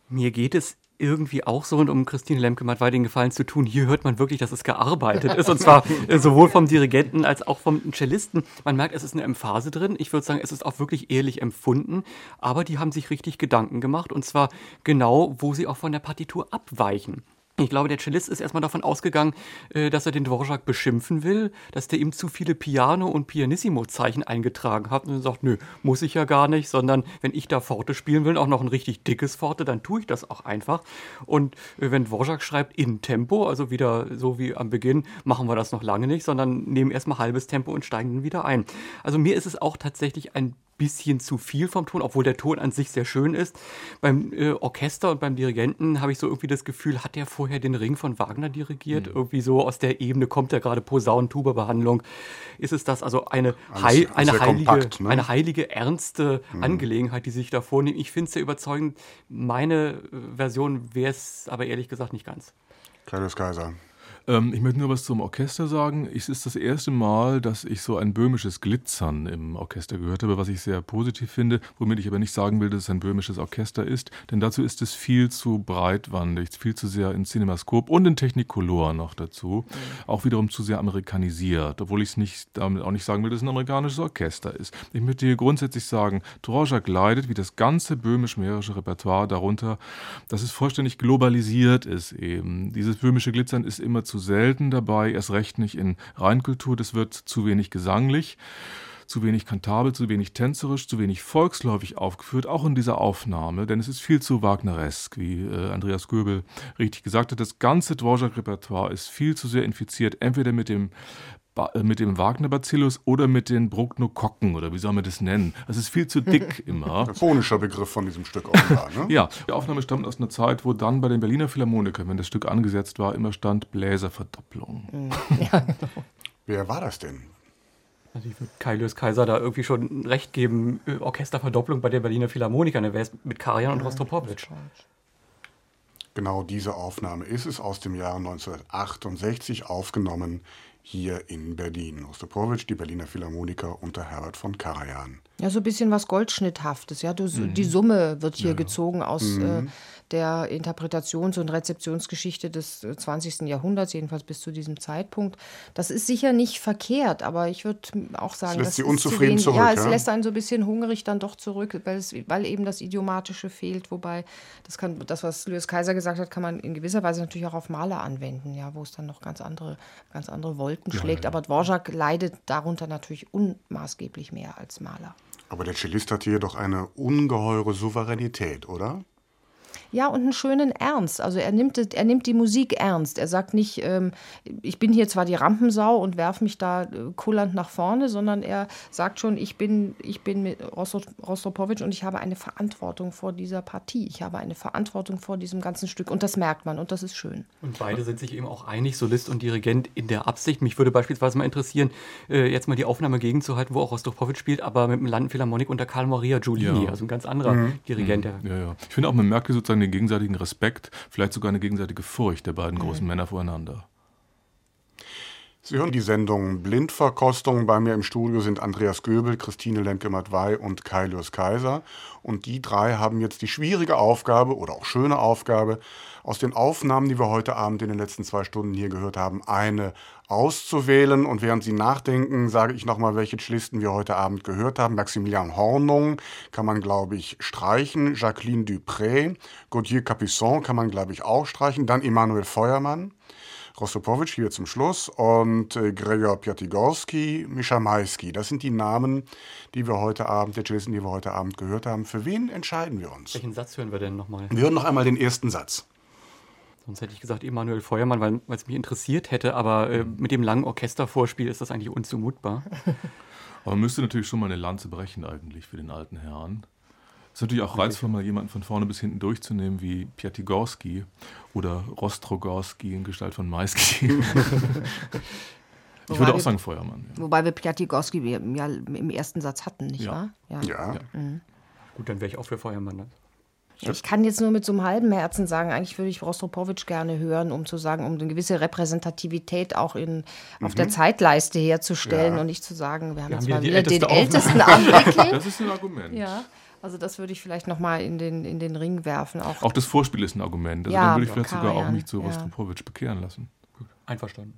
Mir geht es irgendwie auch so und um Christine Lemke mal den Gefallen zu tun, hier hört man wirklich, dass es gearbeitet ist und zwar äh, sowohl vom Dirigenten als auch vom Cellisten. Man merkt, es ist eine Emphase drin. Ich würde sagen, es ist auch wirklich ehrlich empfunden, aber die haben sich richtig Gedanken gemacht und zwar genau, wo sie auch von der Partitur abweichen. Ich glaube, der Cellist ist erstmal davon ausgegangen, äh, dass er den Dvorak beschimpfen will, dass der ihm zu viele Piano- und Pianissimo-Zeichen eingetragen hat. Und sagt, nö, muss ich ja gar nicht, sondern wenn ich da Forte spielen will, auch noch ein richtig dickes Forte, dann tue ich das auch einfach. Und äh, wenn Dvorak schreibt in Tempo, also wieder so wie am Beginn, machen wir das noch lange nicht, sondern nehmen erstmal halbes Tempo und steigen dann wieder ein. Also mir ist es auch tatsächlich ein bisschen zu viel vom Ton, obwohl der Ton an sich sehr schön ist. Beim äh, Orchester und beim Dirigenten habe ich so irgendwie das Gefühl, hat er vorher den Ring von Wagner dirigiert? Mhm. Irgendwie so aus der Ebene kommt ja gerade Posaunentuba-Behandlung. Ist es das also eine, Hei eine, heilige, kompakt, ne? eine heilige, ernste mhm. Angelegenheit, die sich da vornehmen? Ich finde es sehr überzeugend. Meine äh, Version wäre es aber ehrlich gesagt nicht ganz. Kleines Kaiser. Ähm, ich möchte nur was zum Orchester sagen. Es ist das erste Mal, dass ich so ein böhmisches Glitzern im Orchester gehört habe, was ich sehr positiv finde, womit ich aber nicht sagen will, dass es ein böhmisches Orchester ist, denn dazu ist es viel zu breitwandig, viel zu sehr in Cinemascope und in Technicolor noch dazu. Mhm. Auch wiederum zu sehr amerikanisiert, obwohl ich es nicht, damit auch nicht sagen will, dass es ein amerikanisches Orchester ist. Ich möchte hier grundsätzlich sagen, Dvorak leidet wie das ganze böhmisch-mährische Repertoire darunter, dass es vollständig globalisiert ist eben. Dieses böhmische Glitzern ist immer zu zu selten dabei, erst recht nicht in Reinkultur. Das wird zu wenig gesanglich, zu wenig kantabel, zu wenig tänzerisch, zu wenig volksläufig aufgeführt, auch in dieser Aufnahme, denn es ist viel zu Wagneresk, wie äh, Andreas Göbel richtig gesagt hat. Das ganze Dvorak-Repertoire ist viel zu sehr infiziert, entweder mit dem mit dem Wagner-Bacillus oder mit den Brucknokokken oder wie soll man das nennen? Es ist viel zu dick immer. Ein phonischer Begriff von diesem Stück offenbar, ne? ja, die Aufnahme stammt aus einer Zeit, wo dann bei den Berliner Philharmonikern, wenn das Stück angesetzt war, immer stand Bläserverdopplung. Ja, genau. Wer war das denn? Also ich würde Kai Lös Kaiser da irgendwie schon recht geben, äh, Orchesterverdopplung bei der Berliner Philharmoniker, ne? Wer ist mit Karajan und Rostropowitsch? Genau diese Aufnahme ist es aus dem Jahr 1968 aufgenommen hier in Berlin. Ostapowitsch, die Berliner Philharmoniker unter Herbert von Karajan. Ja, so ein bisschen was Goldschnitthaftes. Ja, du, mhm. Die Summe wird hier ja. gezogen aus mhm. äh, der Interpretations- und Rezeptionsgeschichte des 20. Äh, Jahrhunderts, jedenfalls bis zu diesem Zeitpunkt. Das ist sicher nicht verkehrt, aber ich würde auch sagen, es lässt Sie unzufrieden zu zurück. Ja, es ja? lässt einen so ein bisschen hungrig dann doch zurück, weil, es, weil eben das Idiomatische fehlt. Wobei, das, kann, das, was Louis Kaiser gesagt hat, kann man in gewisser Weise natürlich auch auf Maler anwenden, ja, wo es dann noch ganz andere, ganz andere Wolken ja, schlägt. Aber Dvorak leidet darunter natürlich unmaßgeblich mehr als Maler. Aber der Cellist hat hier doch eine ungeheure Souveränität, oder? Ja, und einen schönen Ernst. Also er nimmt, er nimmt die Musik ernst. Er sagt nicht, ähm, ich bin hier zwar die Rampensau und werfe mich da äh, kullernd nach vorne, sondern er sagt schon, ich bin, ich bin mit Rostropowitsch und ich habe eine Verantwortung vor dieser Partie. Ich habe eine Verantwortung vor diesem ganzen Stück. Und das merkt man und das ist schön. Und beide sind sich eben auch einig, Solist und Dirigent, in der Absicht. Mich würde beispielsweise mal interessieren, äh, jetzt mal die Aufnahme gegenzuhalten, wo auch Rostropowitsch spielt, aber mit dem Landphilharmonik unter Karl Maria Giulini, ja. also ein ganz anderer mhm. Dirigent. Mhm. Ja, ja. Ich finde auch, man merkt sozusagen den gegenseitigen Respekt, vielleicht sogar eine gegenseitige Furcht der beiden großen mhm. Männer voreinander. Sie hören die Sendung Blindverkostung. Bei mir im Studio sind Andreas Göbel, Christine Lemke-Matwei und Kailius Kaiser. Und die drei haben jetzt die schwierige Aufgabe oder auch schöne Aufgabe, aus den Aufnahmen, die wir heute Abend in den letzten zwei Stunden hier gehört haben, eine auszuwählen. Und während Sie nachdenken, sage ich nochmal, welche Cellisten wir heute Abend gehört haben. Maximilian Hornung kann man, glaube ich, streichen. Jacqueline Dupré. Gauthier Capuçon kann man, glaube ich, auch streichen. Dann Emmanuel Feuermann. Rostropowitsch hier zum Schluss und äh, Gregor Piatigorski, Mischa Maisky. Das sind die Namen, die wir heute Abend, der Cellisten, die wir heute Abend gehört haben. Für wen entscheiden wir uns? Welchen Satz hören wir denn nochmal? Wir hören noch einmal den ersten Satz. Sonst hätte ich gesagt Emanuel Feuermann, weil es mich interessiert hätte, aber äh, mit dem langen Orchestervorspiel ist das eigentlich unzumutbar. aber man müsste natürlich schon mal eine Lanze brechen eigentlich für den alten Herrn. Es ist natürlich auch reizvoll, mal jemanden von vorne bis hinten durchzunehmen, wie Piatigorski oder Rostrogorski in Gestalt von Maisky. ich würde auch sagen Feuermann. Ja. Wobei wir Piatigorski ja im ersten Satz hatten, nicht ja. wahr? Ja. ja. Mhm. Gut, dann wäre ich auch für Feuermann. Ne? Ich kann jetzt nur mit so einem halben Herzen sagen, eigentlich würde ich Rostropowitsch gerne hören, um zu sagen, um eine gewisse Repräsentativität auch in, auf der mhm. Zeitleiste herzustellen ja. und nicht zu sagen, wir haben wir jetzt haben mal wieder den ältesten Artikel. Das ist ein Argument. Ja. Also das würde ich vielleicht nochmal in den, in den Ring werfen. Auch, auch das Vorspiel ist ein Argument. Also ja, dann würde ich vielleicht sogar auch mich zu Rostropowitsch bekehren lassen. Gut. Einverstanden.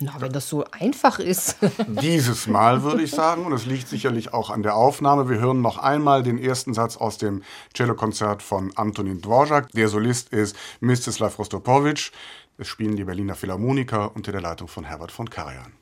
Na, wenn das so einfach ist. Dieses Mal würde ich sagen, und es liegt sicherlich auch an der Aufnahme, wir hören noch einmal den ersten Satz aus dem Cellokonzert von Antonin Dvorak. Der Solist ist Mstislav Rostropowitsch. Es spielen die Berliner Philharmoniker unter der Leitung von Herbert von Karajan.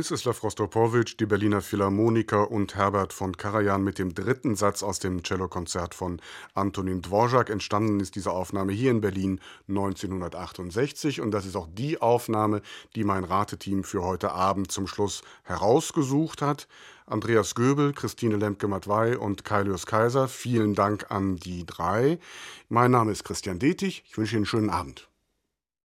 Mstislav Rostropowitsch, die Berliner Philharmoniker und Herbert von Karajan mit dem dritten Satz aus dem Cellokonzert von Antonin Dvorak. Entstanden ist diese Aufnahme hier in Berlin 1968 und das ist auch die Aufnahme, die mein Rateteam für heute Abend zum Schluss herausgesucht hat. Andreas Göbel, Christine Lemke-Matwei und Kailius Kaiser, vielen Dank an die drei. Mein Name ist Christian Detig. Ich wünsche Ihnen einen schönen Abend.